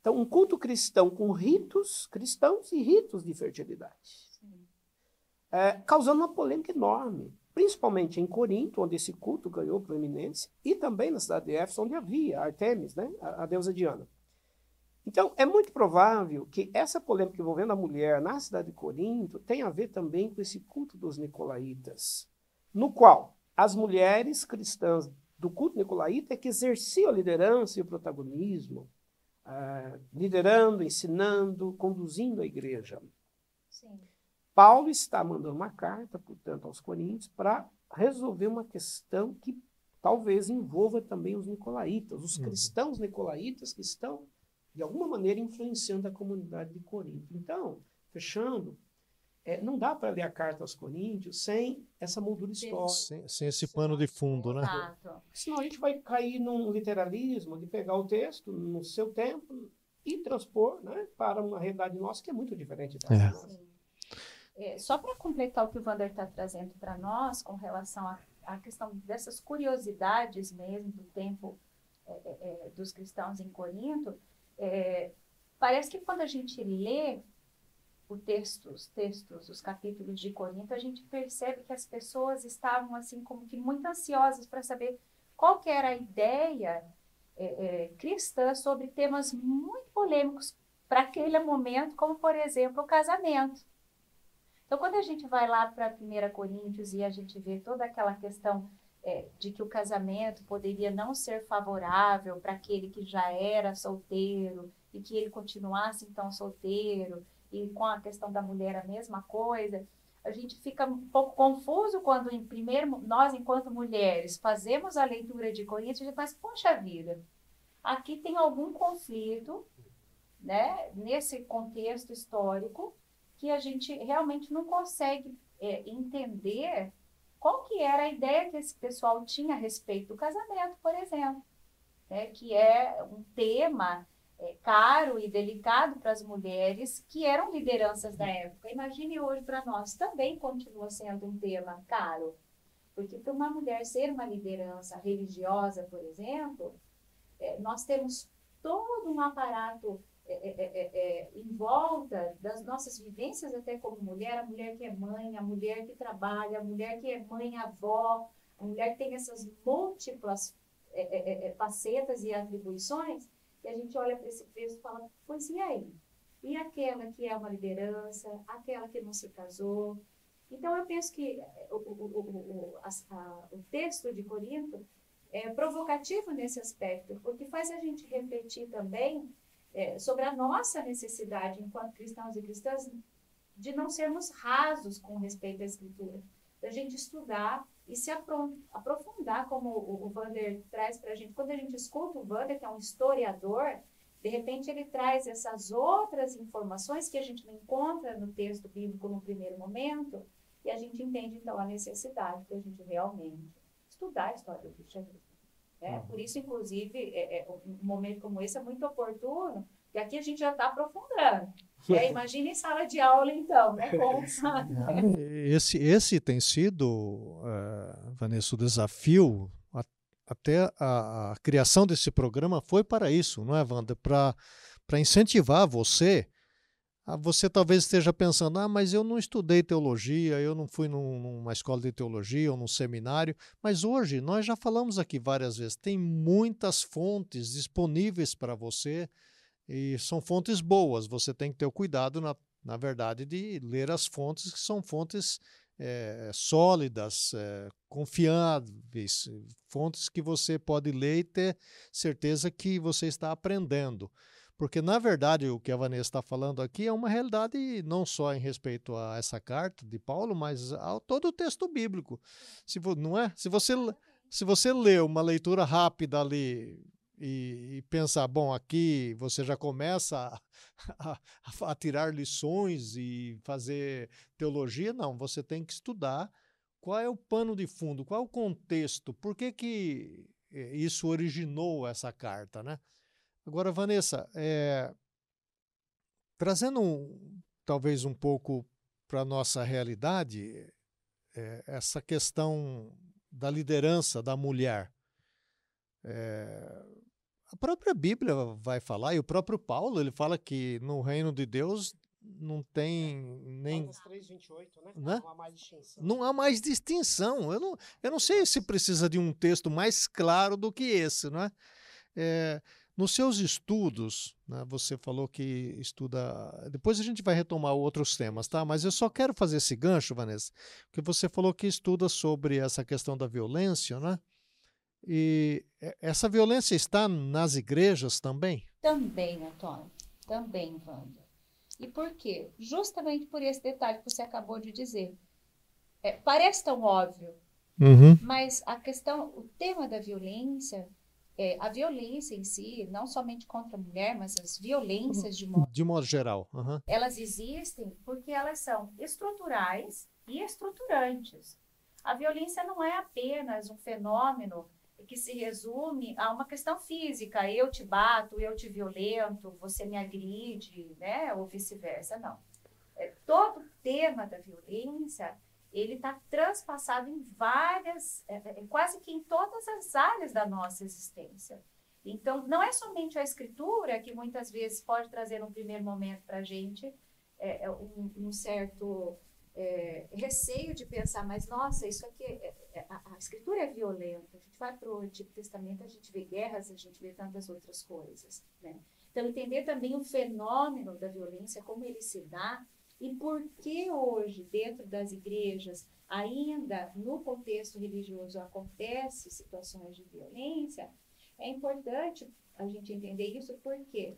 Então, um culto cristão com ritos cristãos e ritos de fertilidade. É, causando uma polêmica enorme principalmente em Corinto, onde esse culto ganhou proeminência, e também na cidade de Éfeso, onde havia Artemis, né, a, a deusa Diana. Então, é muito provável que essa polêmica envolvendo a mulher na cidade de Corinto tenha a ver também com esse culto dos nicolaítas, no qual as mulheres cristãs do culto nicolaíta é que exerciam a liderança e o protagonismo, uh, liderando, ensinando, conduzindo a igreja. Sim. Paulo está mandando uma carta, portanto, aos Coríntios para resolver uma questão que talvez envolva também os nicolaítas, os uhum. cristãos nicolaítas que estão, de alguma maneira, influenciando a comunidade de Corinto. Então, fechando, é, não dá para ler a carta aos Coríntios sem essa moldura histórica. Sem, sem esse pano de fundo, né? Exato. Senão a gente vai cair num literalismo de pegar o texto no seu tempo e transpor né, para uma realidade nossa que é muito diferente dessa. É. Nossa. É, só para completar o que o Wander está trazendo para nós com relação à questão dessas curiosidades mesmo do tempo é, é, é, dos cristãos em Corinto, é, parece que quando a gente lê, o texto, os textos, os capítulos de Corinto, a gente percebe que as pessoas estavam assim como que muito ansiosas para saber qual que era a ideia é, é, cristã sobre temas muito polêmicos para aquele momento, como por exemplo o casamento. Então, quando a gente vai lá para 1 Coríntios e a gente vê toda aquela questão é, de que o casamento poderia não ser favorável para aquele que já era solteiro e que ele continuasse então solteiro, e com a questão da mulher a mesma coisa, a gente fica um pouco confuso quando, em primeiro, nós, enquanto mulheres, fazemos a leitura de Coríntios, mas, poxa vida, aqui tem algum conflito, né, nesse contexto histórico, que a gente realmente não consegue é, entender qual que era a ideia que esse pessoal tinha a respeito do casamento, por exemplo, né, que é um tema é, caro e delicado para as mulheres que eram lideranças da época. Imagine hoje para nós, também continua sendo um tema caro. Porque para uma mulher ser uma liderança religiosa, por exemplo, é, nós temos todo um aparato é, é, é, é, em volta das nossas vivências até como mulher, a mulher que é mãe, a mulher que trabalha, a mulher que é mãe, avó, a mulher que tem essas múltiplas facetas e atribuições, e a gente olha para esse texto e fala, pois e aí? E aquela que é uma liderança, aquela que não se casou? Então, eu penso que o, o, o, a, o texto de Corinto é provocativo nesse aspecto, porque faz a gente refletir também é, sobre a nossa necessidade, enquanto cristãos e cristãs, de não sermos rasos com respeito à Escritura, da gente estudar e se aprofundar, como o, Vander traz para a gente. Quando a gente escuta o Vander, que é um historiador, de repente ele traz essas outras informações que a gente não encontra no texto bíblico no primeiro momento, e a gente entende então a necessidade de a gente realmente estudar a história do cristianismo. Né? Uhum. Por isso, inclusive, é, é, um momento como esse é muito oportuno, porque aqui a gente já está aprofundando. É, imagine em sala de aula, então, né? Com... esse, esse tem sido, uh, Vanessa, o desafio, a, até a, a, criação desse programa foi para isso, não é, Wanda? Para incentivar você. A, você talvez esteja pensando, ah, mas eu não estudei teologia, eu não fui num, numa escola de teologia ou num seminário. Mas hoje, nós já falamos aqui várias vezes, tem muitas fontes disponíveis para você e são fontes boas, você tem que ter o cuidado, na, na verdade, de ler as fontes que são fontes é, sólidas, é, confiáveis, fontes que você pode ler e ter certeza que você está aprendendo. Porque, na verdade, o que a Vanessa está falando aqui é uma realidade não só em respeito a essa carta de Paulo, mas a todo o texto bíblico. Se, não é? Se você, se você lê uma leitura rápida ali, e, e, pensar, bom, aqui você já começa a, a, a, tirar lições e fazer teologia, não, você tem que estudar qual é o pano de fundo, qual é o contexto, por que, que eh, isso originou essa carta, né? Agora, Vanessa, é, trazendo um, talvez um pouco para a nossa realidade, é, essa questão da liderança da mulher. É, a própria Bíblia vai falar, e o próprio Paulo, ele fala que no reino de Deus não tem nem. 3, 28, né? né? Não há mais distinção. Não há mais distinção. Eu não, eu não sei se precisa de um texto mais claro do que esse, não é? é nos seus estudos, né, você falou que estuda. Depois a gente vai retomar outros temas, tá? Mas eu só quero fazer esse gancho, Vanessa, porque você falou que estuda sobre essa questão da violência, né? E essa violência está nas igrejas também? Também, Antônio. Também, Wanda. E por quê? Justamente por esse detalhe que você acabou de dizer. É, parece tão óbvio, uhum. mas a questão, o tema da violência, é, a violência em si, não somente contra a mulher, mas as violências de modo, de modo geral, uhum. elas existem porque elas são estruturais e estruturantes. A violência não é apenas um fenômeno que se resume a uma questão física. Eu te bato, eu te violento, você me agride, né? Ou vice-versa. Não. É, todo o tema da violência, ele está transpassado em várias, é, é, quase que em todas as áreas da nossa existência. Então, não é somente a escritura que muitas vezes pode trazer um primeiro momento para a gente é, é um, um, certo é, receio de pensar, mas nossa, isso aqui, é, é, a, a, escritura é violenta. A gente vai para o Antigo Testamento, a gente vê guerras, a gente vê tantas outras coisas. Né? Então, entender também o fenômeno da violência, como ele se dá, e por que hoje, dentro das igrejas, ainda no contexto religioso acontece situações de violência, é importante a gente entender isso por quê?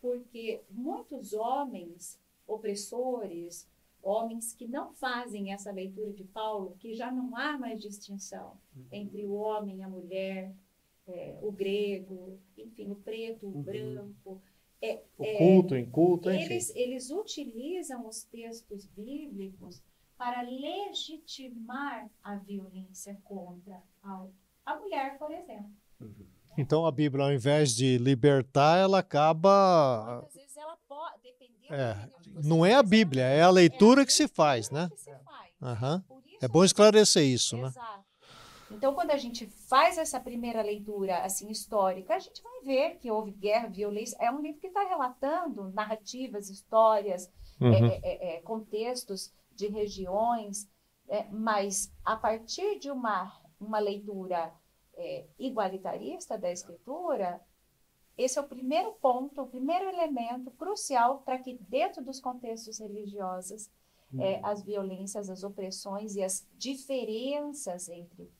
Porque muitos homens opressores, homens que não fazem essa leitura de Paulo, que já não há mais distinção uhum. entre o homem e a mulher, é, o grego, enfim, o preto, o uhum. branco. É, o culto, é, inculto, eles, eles utilizam os textos bíblicos para legitimar a violência contra a, a mulher, por exemplo. Uhum. Então a Bíblia, ao invés de libertar, ela acaba. Muitas vezes ela pode, dependendo. É, não é a Bíblia, é a leitura é a que se faz, né? Se faz. Uhum. É bom esclarecer isso, né? Exato. Né? Então, quando a gente faz essa primeira leitura assim histórica, a gente vai ver que houve guerra, violência. É um livro que está relatando narrativas, histórias, uhum. é, é, é, contextos de regiões, é, mas a partir de uma, uma leitura é, igualitarista da escritura, esse é o primeiro ponto, o primeiro elemento crucial para que dentro dos contextos religiosos uhum. é, as violências, as opressões e as diferenças entre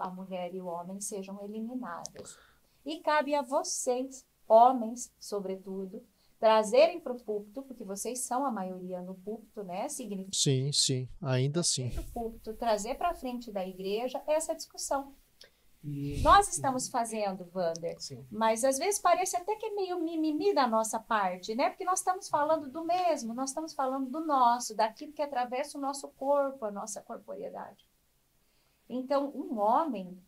a mulher e o homem sejam eliminadas. E cabe a vocês, homens, sobretudo, trazerem para o púlpito, porque vocês são a maioria no púlpito, né? Significa sim, sim, ainda sim. O púlpito, trazer para frente da igreja essa discussão. E... Nós estamos fazendo, Wander, Sim. mas às vezes parece até que é meio mimimi da nossa parte, né? Porque nós estamos falando do mesmo, nós estamos falando do nosso, daquilo que atravessa o nosso corpo, a nossa corporeidade. Então, um homem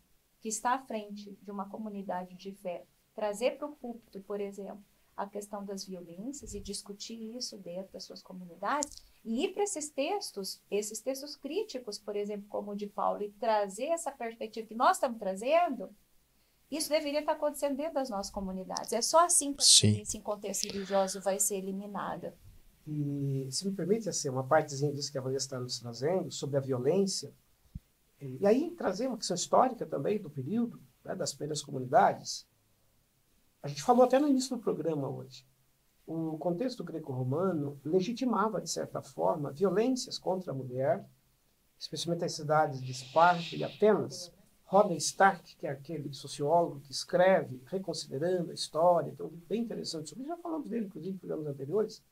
que está à frente de uma comunidade de fé, trazer para o púlpito, por exemplo, a questão das violências e discutir isso dentro das suas comunidades, e ir para esses textos, esses textos críticos, por exemplo, como o de Paulo, e trazer essa perspectiva que nós estamos trazendo, isso deveria estar acontecendo dentro das nossas comunidades. É só assim que esse contexto religioso vai ser eliminada. E, se me permite, assim, uma partezinha disso que a Vanessa está nos trazendo, sobre a violência, e aí trazer uma questão histórica também do período, né, das primeiras comunidades. A gente falou até no início do programa hoje o contexto greco-romano legitimava, de certa forma, violências contra a mulher, especialmente as cidades de Esparta e Atenas. Roda Stark, que é aquele sociólogo que escreve, reconsiderando a história, então bem interessante sobre isso, já falamos dele, inclusive, em programas anteriores.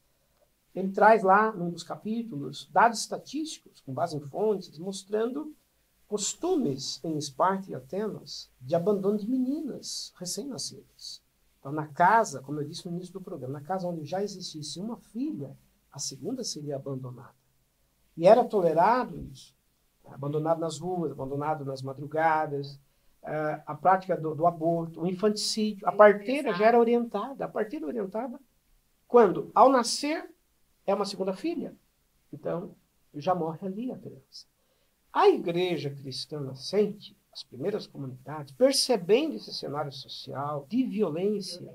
Ele traz lá, num dos capítulos, dados estatísticos, com base em fontes, mostrando costumes em Esparta e Atenas de abandono de meninas recém-nascidas. Então, na casa, como eu disse no início do programa, na casa onde já existisse uma filha, a segunda seria abandonada. E era tolerado isso. Abandonado nas ruas, abandonado nas madrugadas, uh, a prática do, do, aborto, o infanticídio. A parteira já era orientada. A parteira orientada quando, ao nascer, é uma segunda filha. Então, já morre ali a criança. A igreja cristã nascente as primeiras comunidades, percebendo esse cenário social de violência,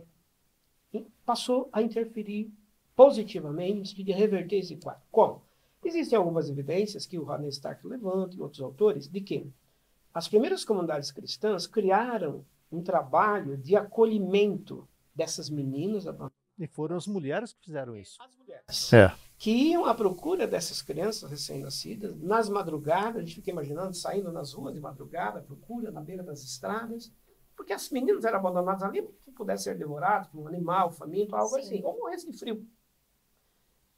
passou a interferir positivamente de reverter esse quadro. Como? Existem algumas evidências que o Rodney Stark levanta e outros autores de que as primeiras comunidades cristãs criaram um trabalho de acolhimento dessas meninas abandonadas. E foram as mulheres que fizeram isso. As mulheres. É que iam à procura dessas crianças recém-nascidas nas madrugadas, a gente fica imaginando, saindo nas ruas de madrugada, procura na beira das estradas, porque as meninas eram abandonadas ali que pudessem ser devoradas por um animal faminto, algo Sim. assim, ou morressem de frio.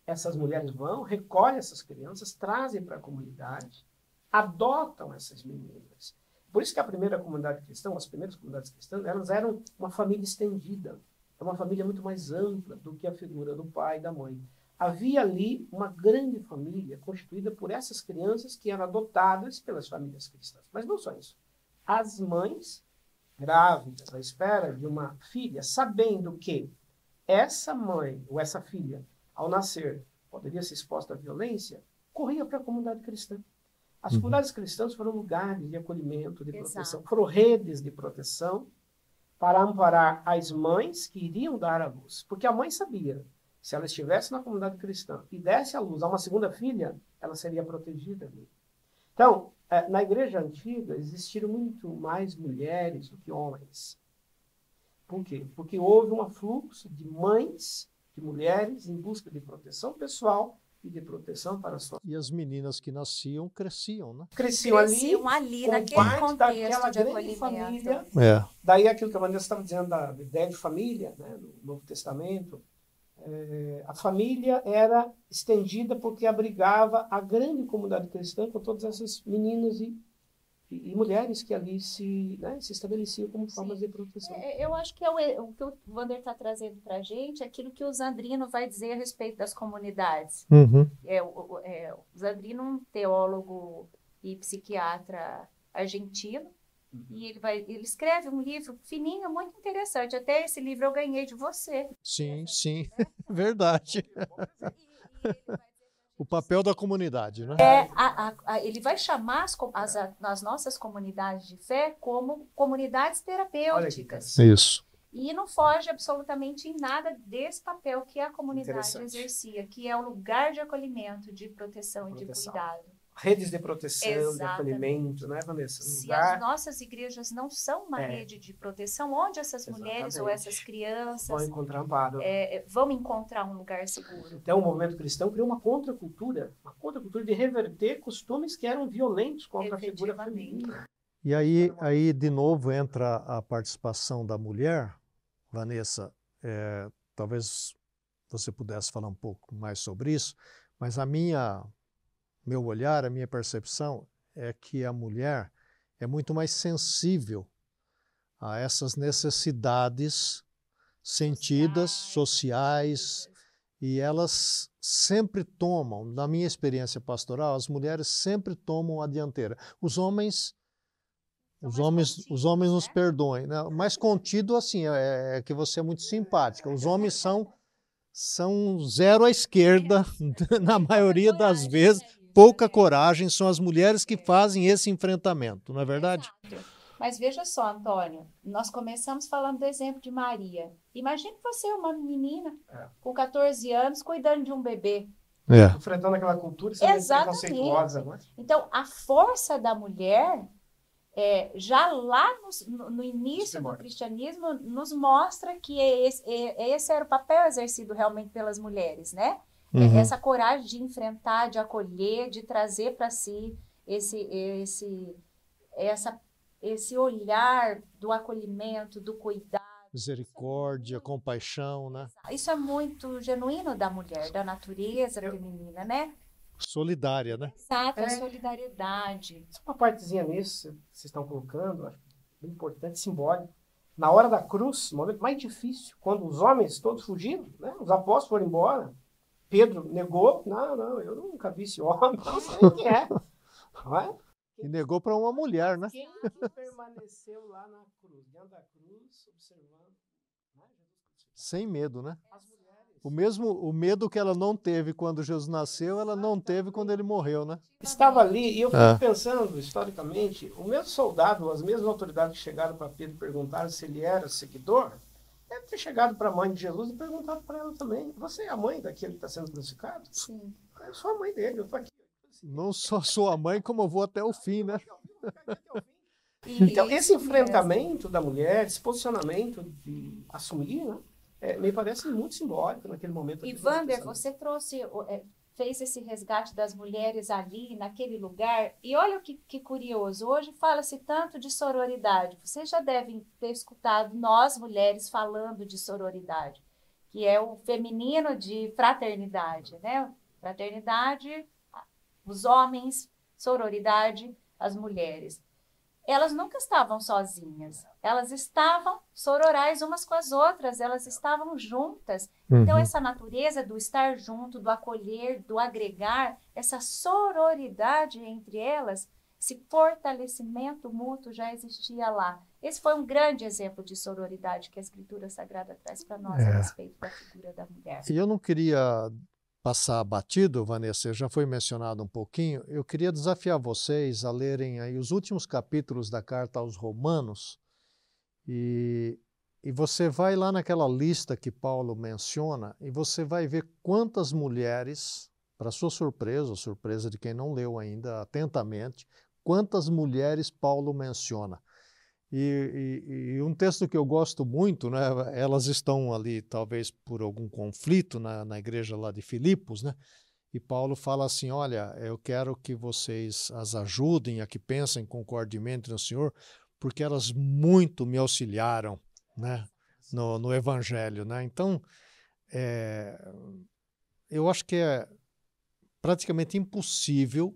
Essas mulheres vão, recolhem essas crianças, trazem para a comunidade, adotam essas meninas. Por isso que a primeira comunidade cristã, as primeiras comunidades cristãs, elas eram uma família estendida, é uma família muito mais ampla do que a figura do pai e da mãe havia ali uma grande família constituída por essas crianças que eram adotadas pelas famílias cristãs. Mas não só isso. As mães grávidas à espera de uma filha, sabendo que essa mãe ou essa filha, ao nascer, poderia ser exposta à violência, corria para a comunidade cristã. As uhum. comunidades cristãs foram lugares de acolhimento, de Exato. proteção, foram redes de proteção para amparar as mães que iriam dar à luz. Porque a mãe sabia, se ela estivesse na comunidade cristã e desse à luz a uma segunda filha, ela seria protegida. Então, é, na igreja antiga existiram muito mais mulheres do que homens. Por quê? Porque houve um afluxo de mães, de mulheres, em busca de proteção pessoal e de proteção para suas E as meninas que nasciam cresciam, né? Cresciam, Cresciam ali, ali naquele parte contexto daquela de grande família. É. Daí aquilo que a Vanessa estava dizendo da ideia de família, né, no Novo Testamento, é, a família era estendida porque abrigava a grande comunidade cristã com todas essas meninas e, e, e mulheres que ali se, né, se estabeleciam como formas de proteção. É, Eu acho que é o, o que o Wander está trazendo para a gente, é aquilo que o Zandrino vai dizer a respeito das comunidades. Uhum. É, o, o- é, o Zandrino é um teólogo e psiquiatra argentino, e ele, vai, ele escreve um livro fininho, muito interessante. Até esse livro eu ganhei de você. Sim, sim, verdade. O papel da comunidade, né? É, a- a- a- ele vai chamar as, as, a- as nossas comunidades de fé como comunidades terapêuticas. Isso. E não foge absolutamente em nada desse papel que a comunidade exercia, que é o lugar de acolhimento, de proteção, e de Proteção. cuidado. Redes de proteção, de Exatamente. acolhimento, né, Vanessa? Um Se lugar- as nossas igrejas não são uma É. rede de proteção, onde essas mulheres ou Exatamente. essas crianças vão encontrar amparo. é, vão encontrar um lugar seguro? Então, o movimento cristão criou uma contracultura, uma contracultura de reverter costumes que eram violentos contra a figura feminina. E aí, aí de novo entra a participação da mulher. Vanessa, é, talvez você pudesse falar um pouco mais sobre isso, mas a minha, meu olhar, a minha percepção é que a mulher é muito mais sensível a essas necessidades sentidas, sociais, e elas sempre tomam, na minha experiência pastoral, as mulheres sempre tomam a dianteira. Os homens os homens, os homens nos né? perdoem. Né? Mais contido, assim, é, é que você é muito simpática. Os homens são, são zero à esquerda, na maioria das vezes. Pouca É. coragem, são as mulheres que fazem esse enfrentamento, não é verdade? Exato. Mas veja só, Antônio, nós começamos falando do exemplo de Maria. Imagine você, uma menina É. com 14 anos, cuidando de um bebê. É. Enfrentando aquela cultura sendo Exatamente. preconceituosa. Né? Então, a força da mulher, é, já lá no, no- início do primórdios. cristianismo, nos mostra que esse, é- esse era o papel exercido realmente pelas mulheres, né? Uhum. Essa coragem de enfrentar, de acolher, de trazer para si esse, esse, essa, esse olhar do acolhimento, do cuidado. Misericórdia, compaixão, né? Isso é muito genuíno da mulher, da natureza feminina, né? Solidária, né? Exato, a É. solidariedade. Só uma partezinha nisso que vocês estão colocando, acho bem importante, simbólico. Na hora da cruz, o momento mais difícil, quando os homens todos fugiram, né? os apóstolos foram embora, Pedro negou, não, não, eu nunca vi esse homem, não sei quem é. Não é? E negou para uma mulher, né? Quem que permaneceu lá na cruz, diante da cruz, observando? Sem medo, né? As mulheres. O mesmo o medo que ela não teve quando Jesus nasceu, ela não teve quando ele morreu, né? Estava ali e eu fico É. pensando, historicamente, o mesmo soldado, as mesmas autoridades que chegaram para Pedro e perguntaram se ele era seguidor, deve ter chegado para a mãe de Jesus e perguntado para ela também: Você é a mãe daquele que está sendo crucificado? Sim. Eu sou a mãe dele, eu estou aqui. Não só sou a mãe, como eu vou até o fim, né? Então, esse enfrentamento da mulher, esse posicionamento de assumir, né, é, me parece muito simbólico naquele momento. E do Wander, você trouxe, é, fez esse resgate das mulheres ali, naquele lugar. E olha que, que curioso, hoje fala-se tanto de sororidade. Vocês já devem ter escutado nós, mulheres, falando de sororidade, que é o feminino de fraternidade, né? Fraternidade, os homens, sororidade, as mulheres. Elas nunca estavam sozinhas, elas estavam sororais umas com as outras, elas estavam juntas. Então, Uhum. essa natureza do estar junto, do acolher, do agregar, essa sororidade entre elas, esse fortalecimento mútuo já existia lá. Esse foi um grande exemplo de sororidade que a Escritura Sagrada traz para nós É. a respeito da figura da mulher. E eu não queria passar batido, Vanessa, já foi mencionado um pouquinho. Eu queria desafiar vocês a lerem aí os últimos capítulos da carta aos Romanos e, e você vai lá naquela lista que Paulo menciona e você vai ver quantas mulheres, para sua surpresa, surpresa de quem não leu ainda atentamente, quantas mulheres Paulo menciona. E, e, e, um texto que eu gosto muito, né, elas estão ali talvez por algum conflito na, na igreja lá de Filipos, né, e Paulo fala assim: Olha, eu quero que vocês as ajudem a que pensem concordemente no Senhor, porque elas muito me auxiliaram né, no, no Evangelho. Né? Então, é, eu acho que é praticamente impossível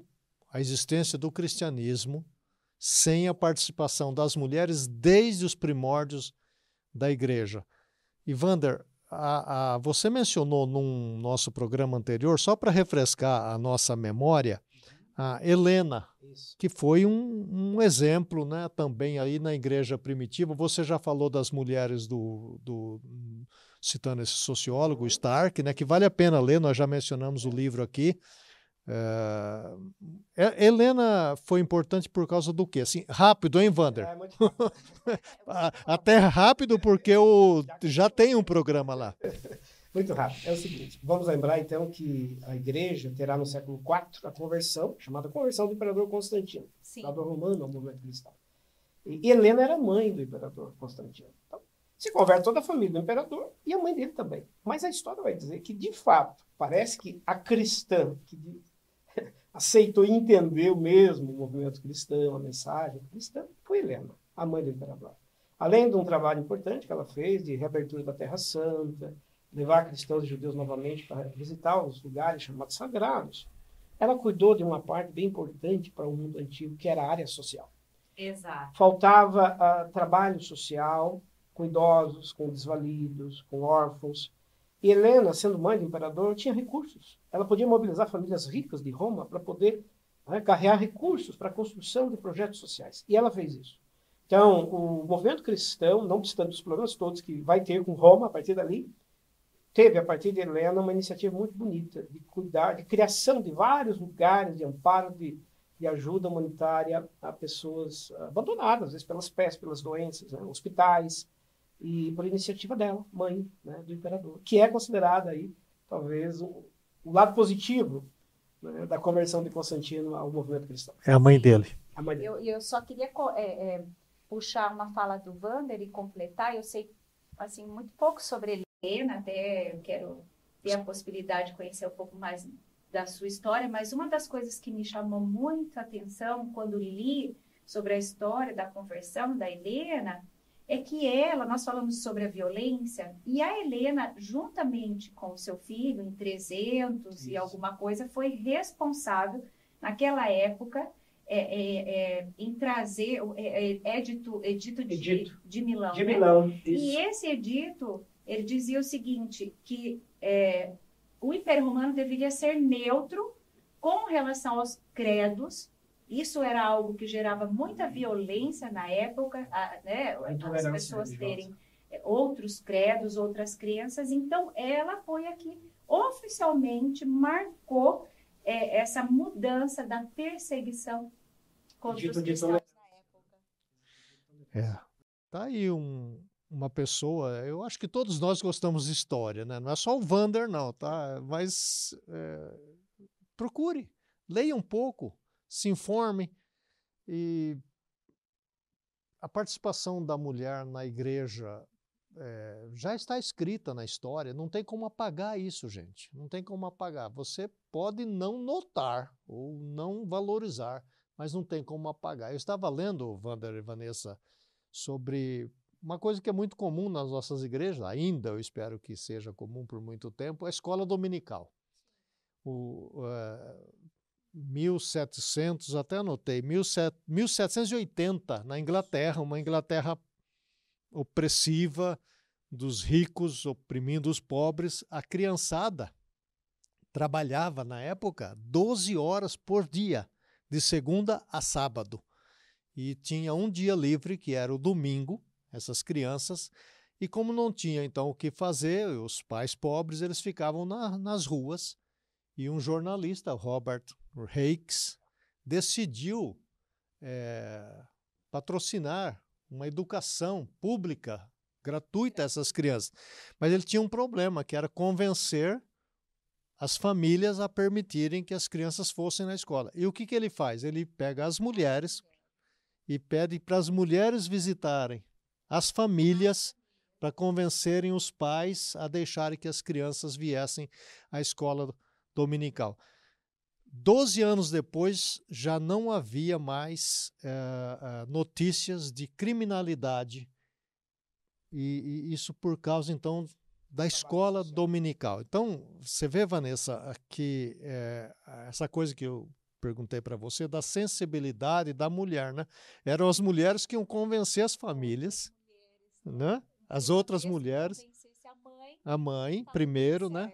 a existência do cristianismo sem a participação das mulheres desde os primórdios da igreja. E Vander, a, a, você mencionou num nosso programa anterior, só para refrescar a nossa memória, a Helena, Isso. que foi um, um, exemplo né, também aí na igreja primitiva. Você já falou das mulheres do, do citando esse sociólogo, Stark, né, que vale a pena ler, nós já mencionamos o livro aqui. É, Helena foi importante por causa do quê? Assim, rápido, hein, Vander? É, muito rápido. Até rápido, porque eu já tem um programa lá. Muito rápido. É o seguinte, vamos lembrar então que a igreja terá no século IV a conversão, chamada conversão do imperador Constantino, Sim. imperador romano ao movimento cristão. E Helena era mãe do imperador Constantino. Então, se converte toda a família do imperador e a mãe dele também. Mas a história vai dizer que, de fato, parece que a cristã, que aceitou e entendeu mesmo o movimento cristão, a mensagem cristã, foi Helena, a mãe do imperador. Além de um trabalho importante que ela fez de reabertura da Terra Santa, levar cristãos e judeus novamente para visitar os lugares chamados sagrados, ela cuidou de uma parte bem importante para o mundo antigo, que era a área social. Exato. Faltava uh, trabalho social com idosos, com desvalidos, com órfãos. E Helena, sendo mãe do imperador, tinha recursos. Ela podia mobilizar famílias ricas de Roma para poder né, carregar recursos para a construção de projetos sociais. E ela fez isso. Então, o movimento cristão, não obstante os problemas todos que vai ter com Roma a partir dali, teve, a partir de Helena, uma iniciativa muito bonita de cuidar, de criação de vários lugares de amparo, de, de ajuda humanitária a pessoas abandonadas, às vezes pelas pestes, pelas doenças, né, hospitais, e por iniciativa dela, mãe né, do imperador, que é considerada aí talvez o, o lado positivo né, da conversão de Constantino ao movimento cristão. É a mãe dele. A mãe dele. Eu, eu só queria é, é, puxar uma fala do Wander e completar. Eu sei assim muito pouco sobre Helena, até eu quero ter a possibilidade de conhecer um pouco mais da sua história, mas uma das coisas que me chamou muito a atenção quando li sobre a história da conversão da Helena é que ela, nós falamos sobre a violência, e a Helena, juntamente com o seu filho, em 300 Isso. e alguma coisa, foi responsável, naquela época, é, é, é, em trazer é, é, edito, edito, de, edito. de Milão. De né? Milão e esse edito, ele dizia o seguinte, que é, o Império Romano deveria ser neutro com relação aos credos isso era algo que gerava muita violência na época, a, né, as pessoas terem é, outros credos, outras crenças. Então, ela foi aqui oficialmente marcou é, essa mudança da perseguição contra Dito os cristãos na época. É. Tá aí um, uma pessoa, eu acho que todos nós gostamos de história, né? Não é só o Vander, não, tá? Mas é, procure, leia um pouco, se informe e a participação da mulher na igreja é, já está escrita na história, não tem como apagar isso, gente. Não tem como apagar. Você pode não notar ou não valorizar, mas não tem como apagar. Eu estava lendo, Wander e Vanessa, sobre uma coisa que é muito comum nas nossas igrejas, ainda eu espero que seja comum por muito tempo, a escola dominical. O, uh, 1700, até anotei, 1780, na Inglaterra, uma Inglaterra opressiva dos ricos oprimindo os pobres, a criançada trabalhava na época 12 horas por dia, de segunda a sábado. E tinha um dia livre, que era o domingo, essas crianças, e como não tinha então o que fazer, os pais pobres, eles ficavam na, nas ruas, e um jornalista, Robert Hakes, decidiu é, patrocinar uma educação pública gratuita a essas crianças. Mas ele tinha um problema, que era convencer as famílias a permitirem que as crianças fossem na escola. E o que, que ele faz? Ele pega as mulheres e pede para as mulheres visitarem as famílias para convencerem os pais a deixarem que as crianças viessem à escola dominical. Doze anos depois, já não havia mais uh, uh, notícias de criminalidade, e, e, isso por causa, então, da escola dominical. Então, você vê, Vanessa, que é, essa coisa que eu perguntei para você, da sensibilidade da mulher, né? Eram as mulheres que iam convencer as famílias, né? As outras mulheres. A mãe, primeiro, né?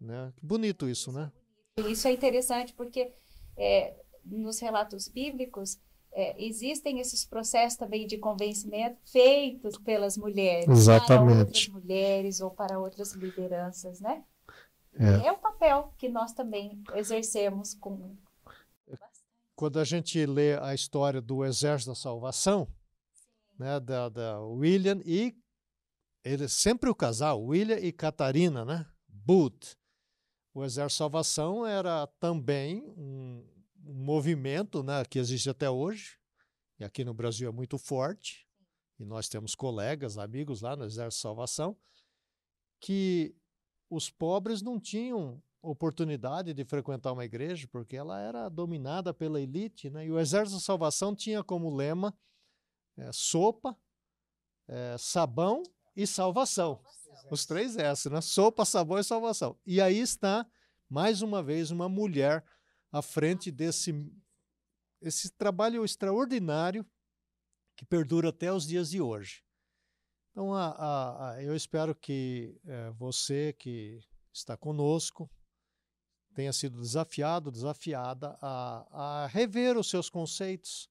né? Bonito isso, né? Isso é interessante porque é, nos relatos bíblicos é, existem esses processos também de convencimento feitos pelas mulheres Exatamente. para outras mulheres ou para outras lideranças, né? É. é o papel que nós também exercemos com quando a gente lê a história do Exército da Salvação, né, da, da William e ele sempre o casal, William e Catarina, né? Booth. O Exército Salvação era também um, um movimento né, que existe até hoje, e aqui no Brasil é muito forte, e nós temos colegas, amigos lá no Exército Salvação, que os pobres não tinham oportunidade de frequentar uma igreja, porque ela era dominada pela elite, né? e o Exército Salvação tinha como lema é, sopa, é, sabão e salvação. Os três S, né? Sopa, sabão e salvação. E aí está, mais uma vez, uma mulher à frente desse esse trabalho extraordinário que perdura até os dias de hoje. Então, a, a, a, eu espero que é, você que está conosco tenha sido desafiado, desafiada a, a rever os seus conceitos.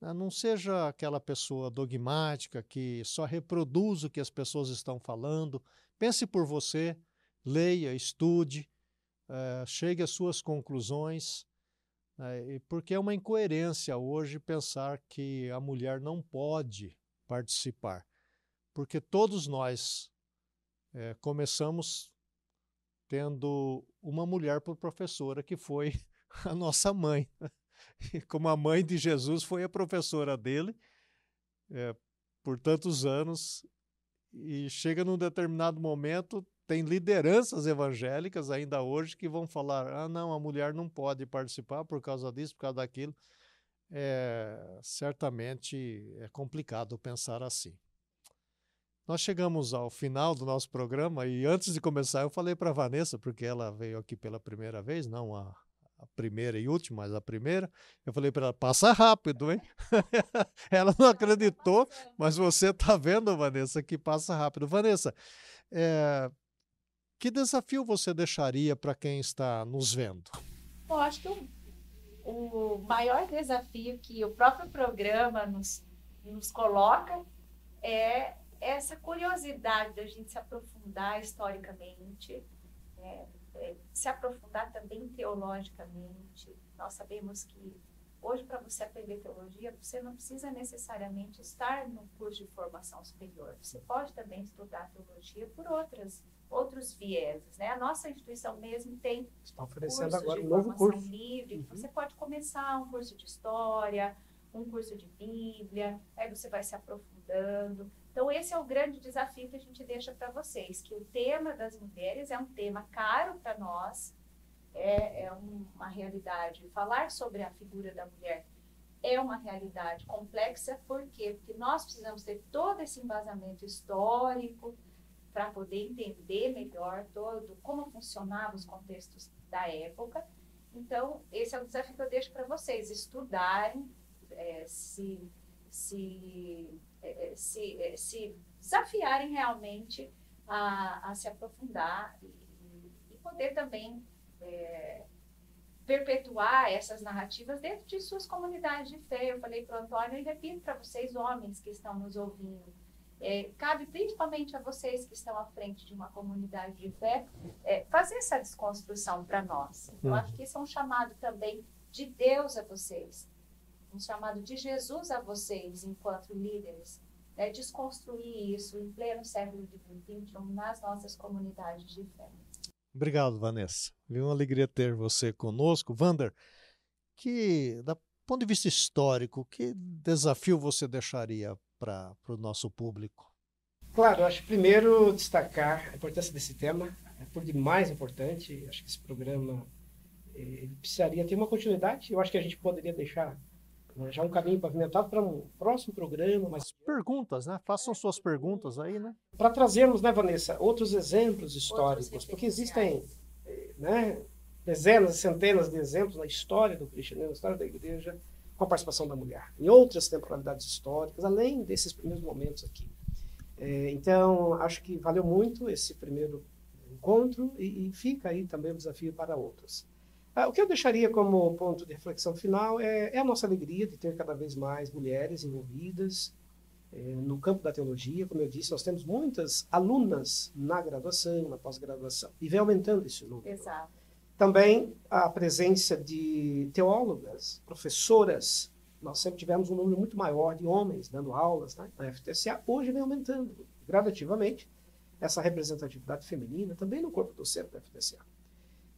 Né? Não seja aquela pessoa dogmática que só reproduz o que as pessoas estão falando. Pense por você, leia, estude, uh, chegue às suas conclusões, né, porque é uma incoerência hoje pensar que a mulher não pode participar, porque todos nós é, começamos tendo uma mulher por professora que foi a nossa mãe. Como a mãe de Jesus foi a professora dele é, por tantos anos, e chega num determinado momento, tem lideranças evangélicas ainda hoje que vão falar: ah, não, a mulher não pode participar por causa disso, por causa daquilo. É, certamente é complicado pensar assim. Nós chegamos ao final do nosso programa e antes de começar eu falei para Vanessa, porque ela veio aqui pela primeira vez, não a, a primeira e última, mas a primeira, eu falei para ela, passa rápido, hein? ela não acreditou, mas você está vendo, Vanessa, que passa rápido. Vanessa, é, que desafio você deixaria para quem está nos vendo? Bom, acho que o, o maior desafio que o próprio programa nos, nos coloca é essa curiosidade da gente se aprofundar historicamente, né? É, se aprofundar também teologicamente. Nós sabemos que hoje, para você aprender teologia, você não precisa necessariamente estar no curso de formação superior. Você pode também estudar teologia por outras outros vieses, né? A nossa instituição mesmo tem Está oferecendo agora um novo curso livre. Uhum. Você pode começar um curso de história, um curso de Bíblia, aí você vai se aprofundando. Então esse é o grande desafio que a gente deixa para vocês, que o tema das mulheres é um tema caro para nós, é, é uma realidade. Falar sobre a figura da mulher é uma realidade complexa, por quê? Porque nós precisamos ter todo esse embasamento histórico, para poder entender melhor todo como funcionavam os contextos da época. Então, esse é o desafio que eu deixo para vocês, estudarem, é, se, se, se, é, se desafiarem realmente a, a se aprofundar e, e poder também é, perpetuar essas narrativas dentro de suas comunidades de fé. Eu falei para o Antônio e repito para vocês, homens que estão nos ouvindo, é, cabe principalmente a vocês que estão à frente de uma comunidade de fé é, fazer essa desconstrução para nós. Eu acho que isso é um chamado também de Deus a vocês, um chamado de Jesus a vocês enquanto líderes né, desconstruir isso em pleno século XXI nas nossas comunidades de fé. Obrigado, Vanessa. Viu uma alegria ter você conosco. Vander, que, da ponto de vista histórico, que desafio você deixaria para o nosso público? Claro, acho primeiro destacar a importância desse tema, é por demais importante. Acho que esse programa ele precisaria ter uma continuidade. Eu acho que a gente poderia deixar já um caminho pavimentado para um próximo programa. Mas... Perguntas, né? Façam suas perguntas aí, né? Para trazermos, né, Vanessa, outros exemplos históricos, porque existem né, dezenas, centenas de exemplos na história do cristianismo, na história da igreja, com a participação da mulher, em outras temporalidades históricas, além desses primeiros momentos aqui. É, então, acho que valeu muito esse primeiro encontro e, e fica aí também o desafio para outros. Ah, o que eu deixaria como ponto de reflexão final é, é a nossa alegria de ter cada vez mais mulheres envolvidas é, no campo da teologia. Como eu disse, nós temos muitas alunas na graduação, na pós-graduação, e vem aumentando esse número. Exato. Também a presença de teólogas, professoras. Nós sempre tivemos um número muito maior de homens dando aulas né, na FTCA. Hoje vem aumentando gradativamente essa representatividade feminina também no corpo docente da FTCA.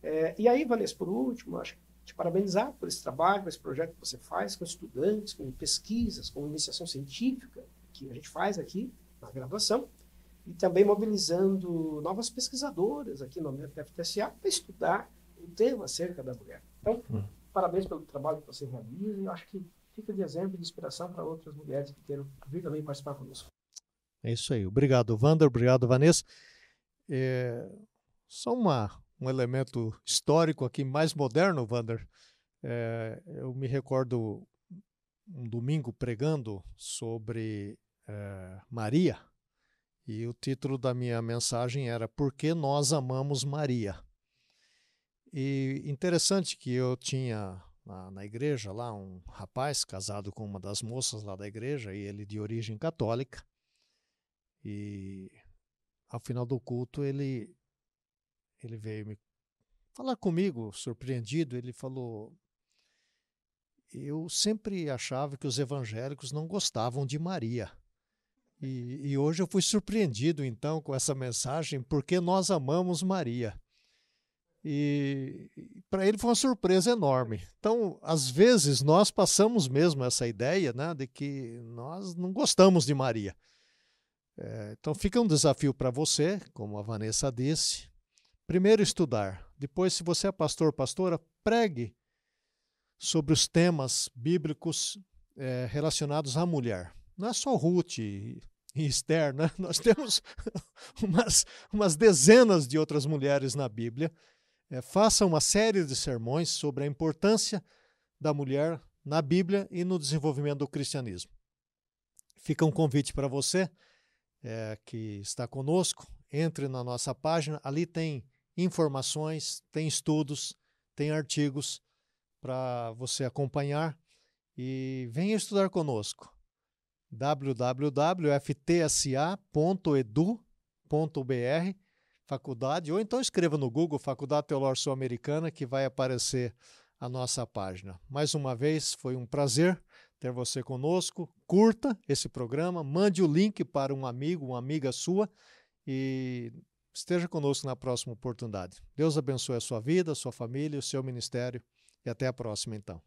É, e aí, Vanessa, por último, acho que te parabenizar por esse trabalho, por esse projeto que você faz com estudantes, com pesquisas, com iniciação científica que a gente faz aqui na graduação, e também mobilizando novas pesquisadoras aqui no ambiente da FTSA para estudar o tema acerca da mulher. Então, hum. parabéns pelo trabalho que você realiza e acho que fica de exemplo e de inspiração para outras mulheres que queiram vir também participar conosco. É isso aí. Obrigado, Wander. Obrigado, Vanessa. É, só uma, um elemento histórico aqui mais moderno, Wander. É, eu me recordo um domingo pregando sobre é, Maria e o título da minha mensagem era Por que nós amamos Maria? E interessante que eu tinha na, na, igreja lá um rapaz casado com uma das moças lá da igreja e ele de origem católica e ao final do culto ele ele veio me falar comigo, surpreendido. Ele falou: Eu sempre achava que os evangélicos não gostavam de Maria. E, e hoje eu fui surpreendido então com essa mensagem, porque nós amamos Maria. E para ele foi uma surpresa enorme. Então, às vezes, nós passamos mesmo essa ideia né, de que nós não gostamos de Maria. É, então, fica um desafio para você, como a Vanessa disse, Primeiro, estudar. Depois, se você é pastor, pastora, pregue sobre os temas bíblicos é, relacionados à mulher. Não é só Ruth e, e Esther, né? nós temos umas, umas dezenas de outras mulheres na Bíblia. É, faça uma série de sermões sobre a importância da mulher na Bíblia e no desenvolvimento do cristianismo. Fica um convite para você é, que está conosco, entre na nossa página, ali tem informações, tem estudos, tem artigos para você acompanhar e venha estudar conosco. www.ftsa.edu.br faculdade ou então escreva no Google Faculdade Teológica Sul-Americana que vai aparecer a nossa página. Mais uma vez foi um prazer ter você conosco. Curta esse programa, mande o link para um amigo, uma amiga sua e Esteja conosco na próxima oportunidade. Deus abençoe a sua vida, a sua família, o seu ministério e até a próxima então.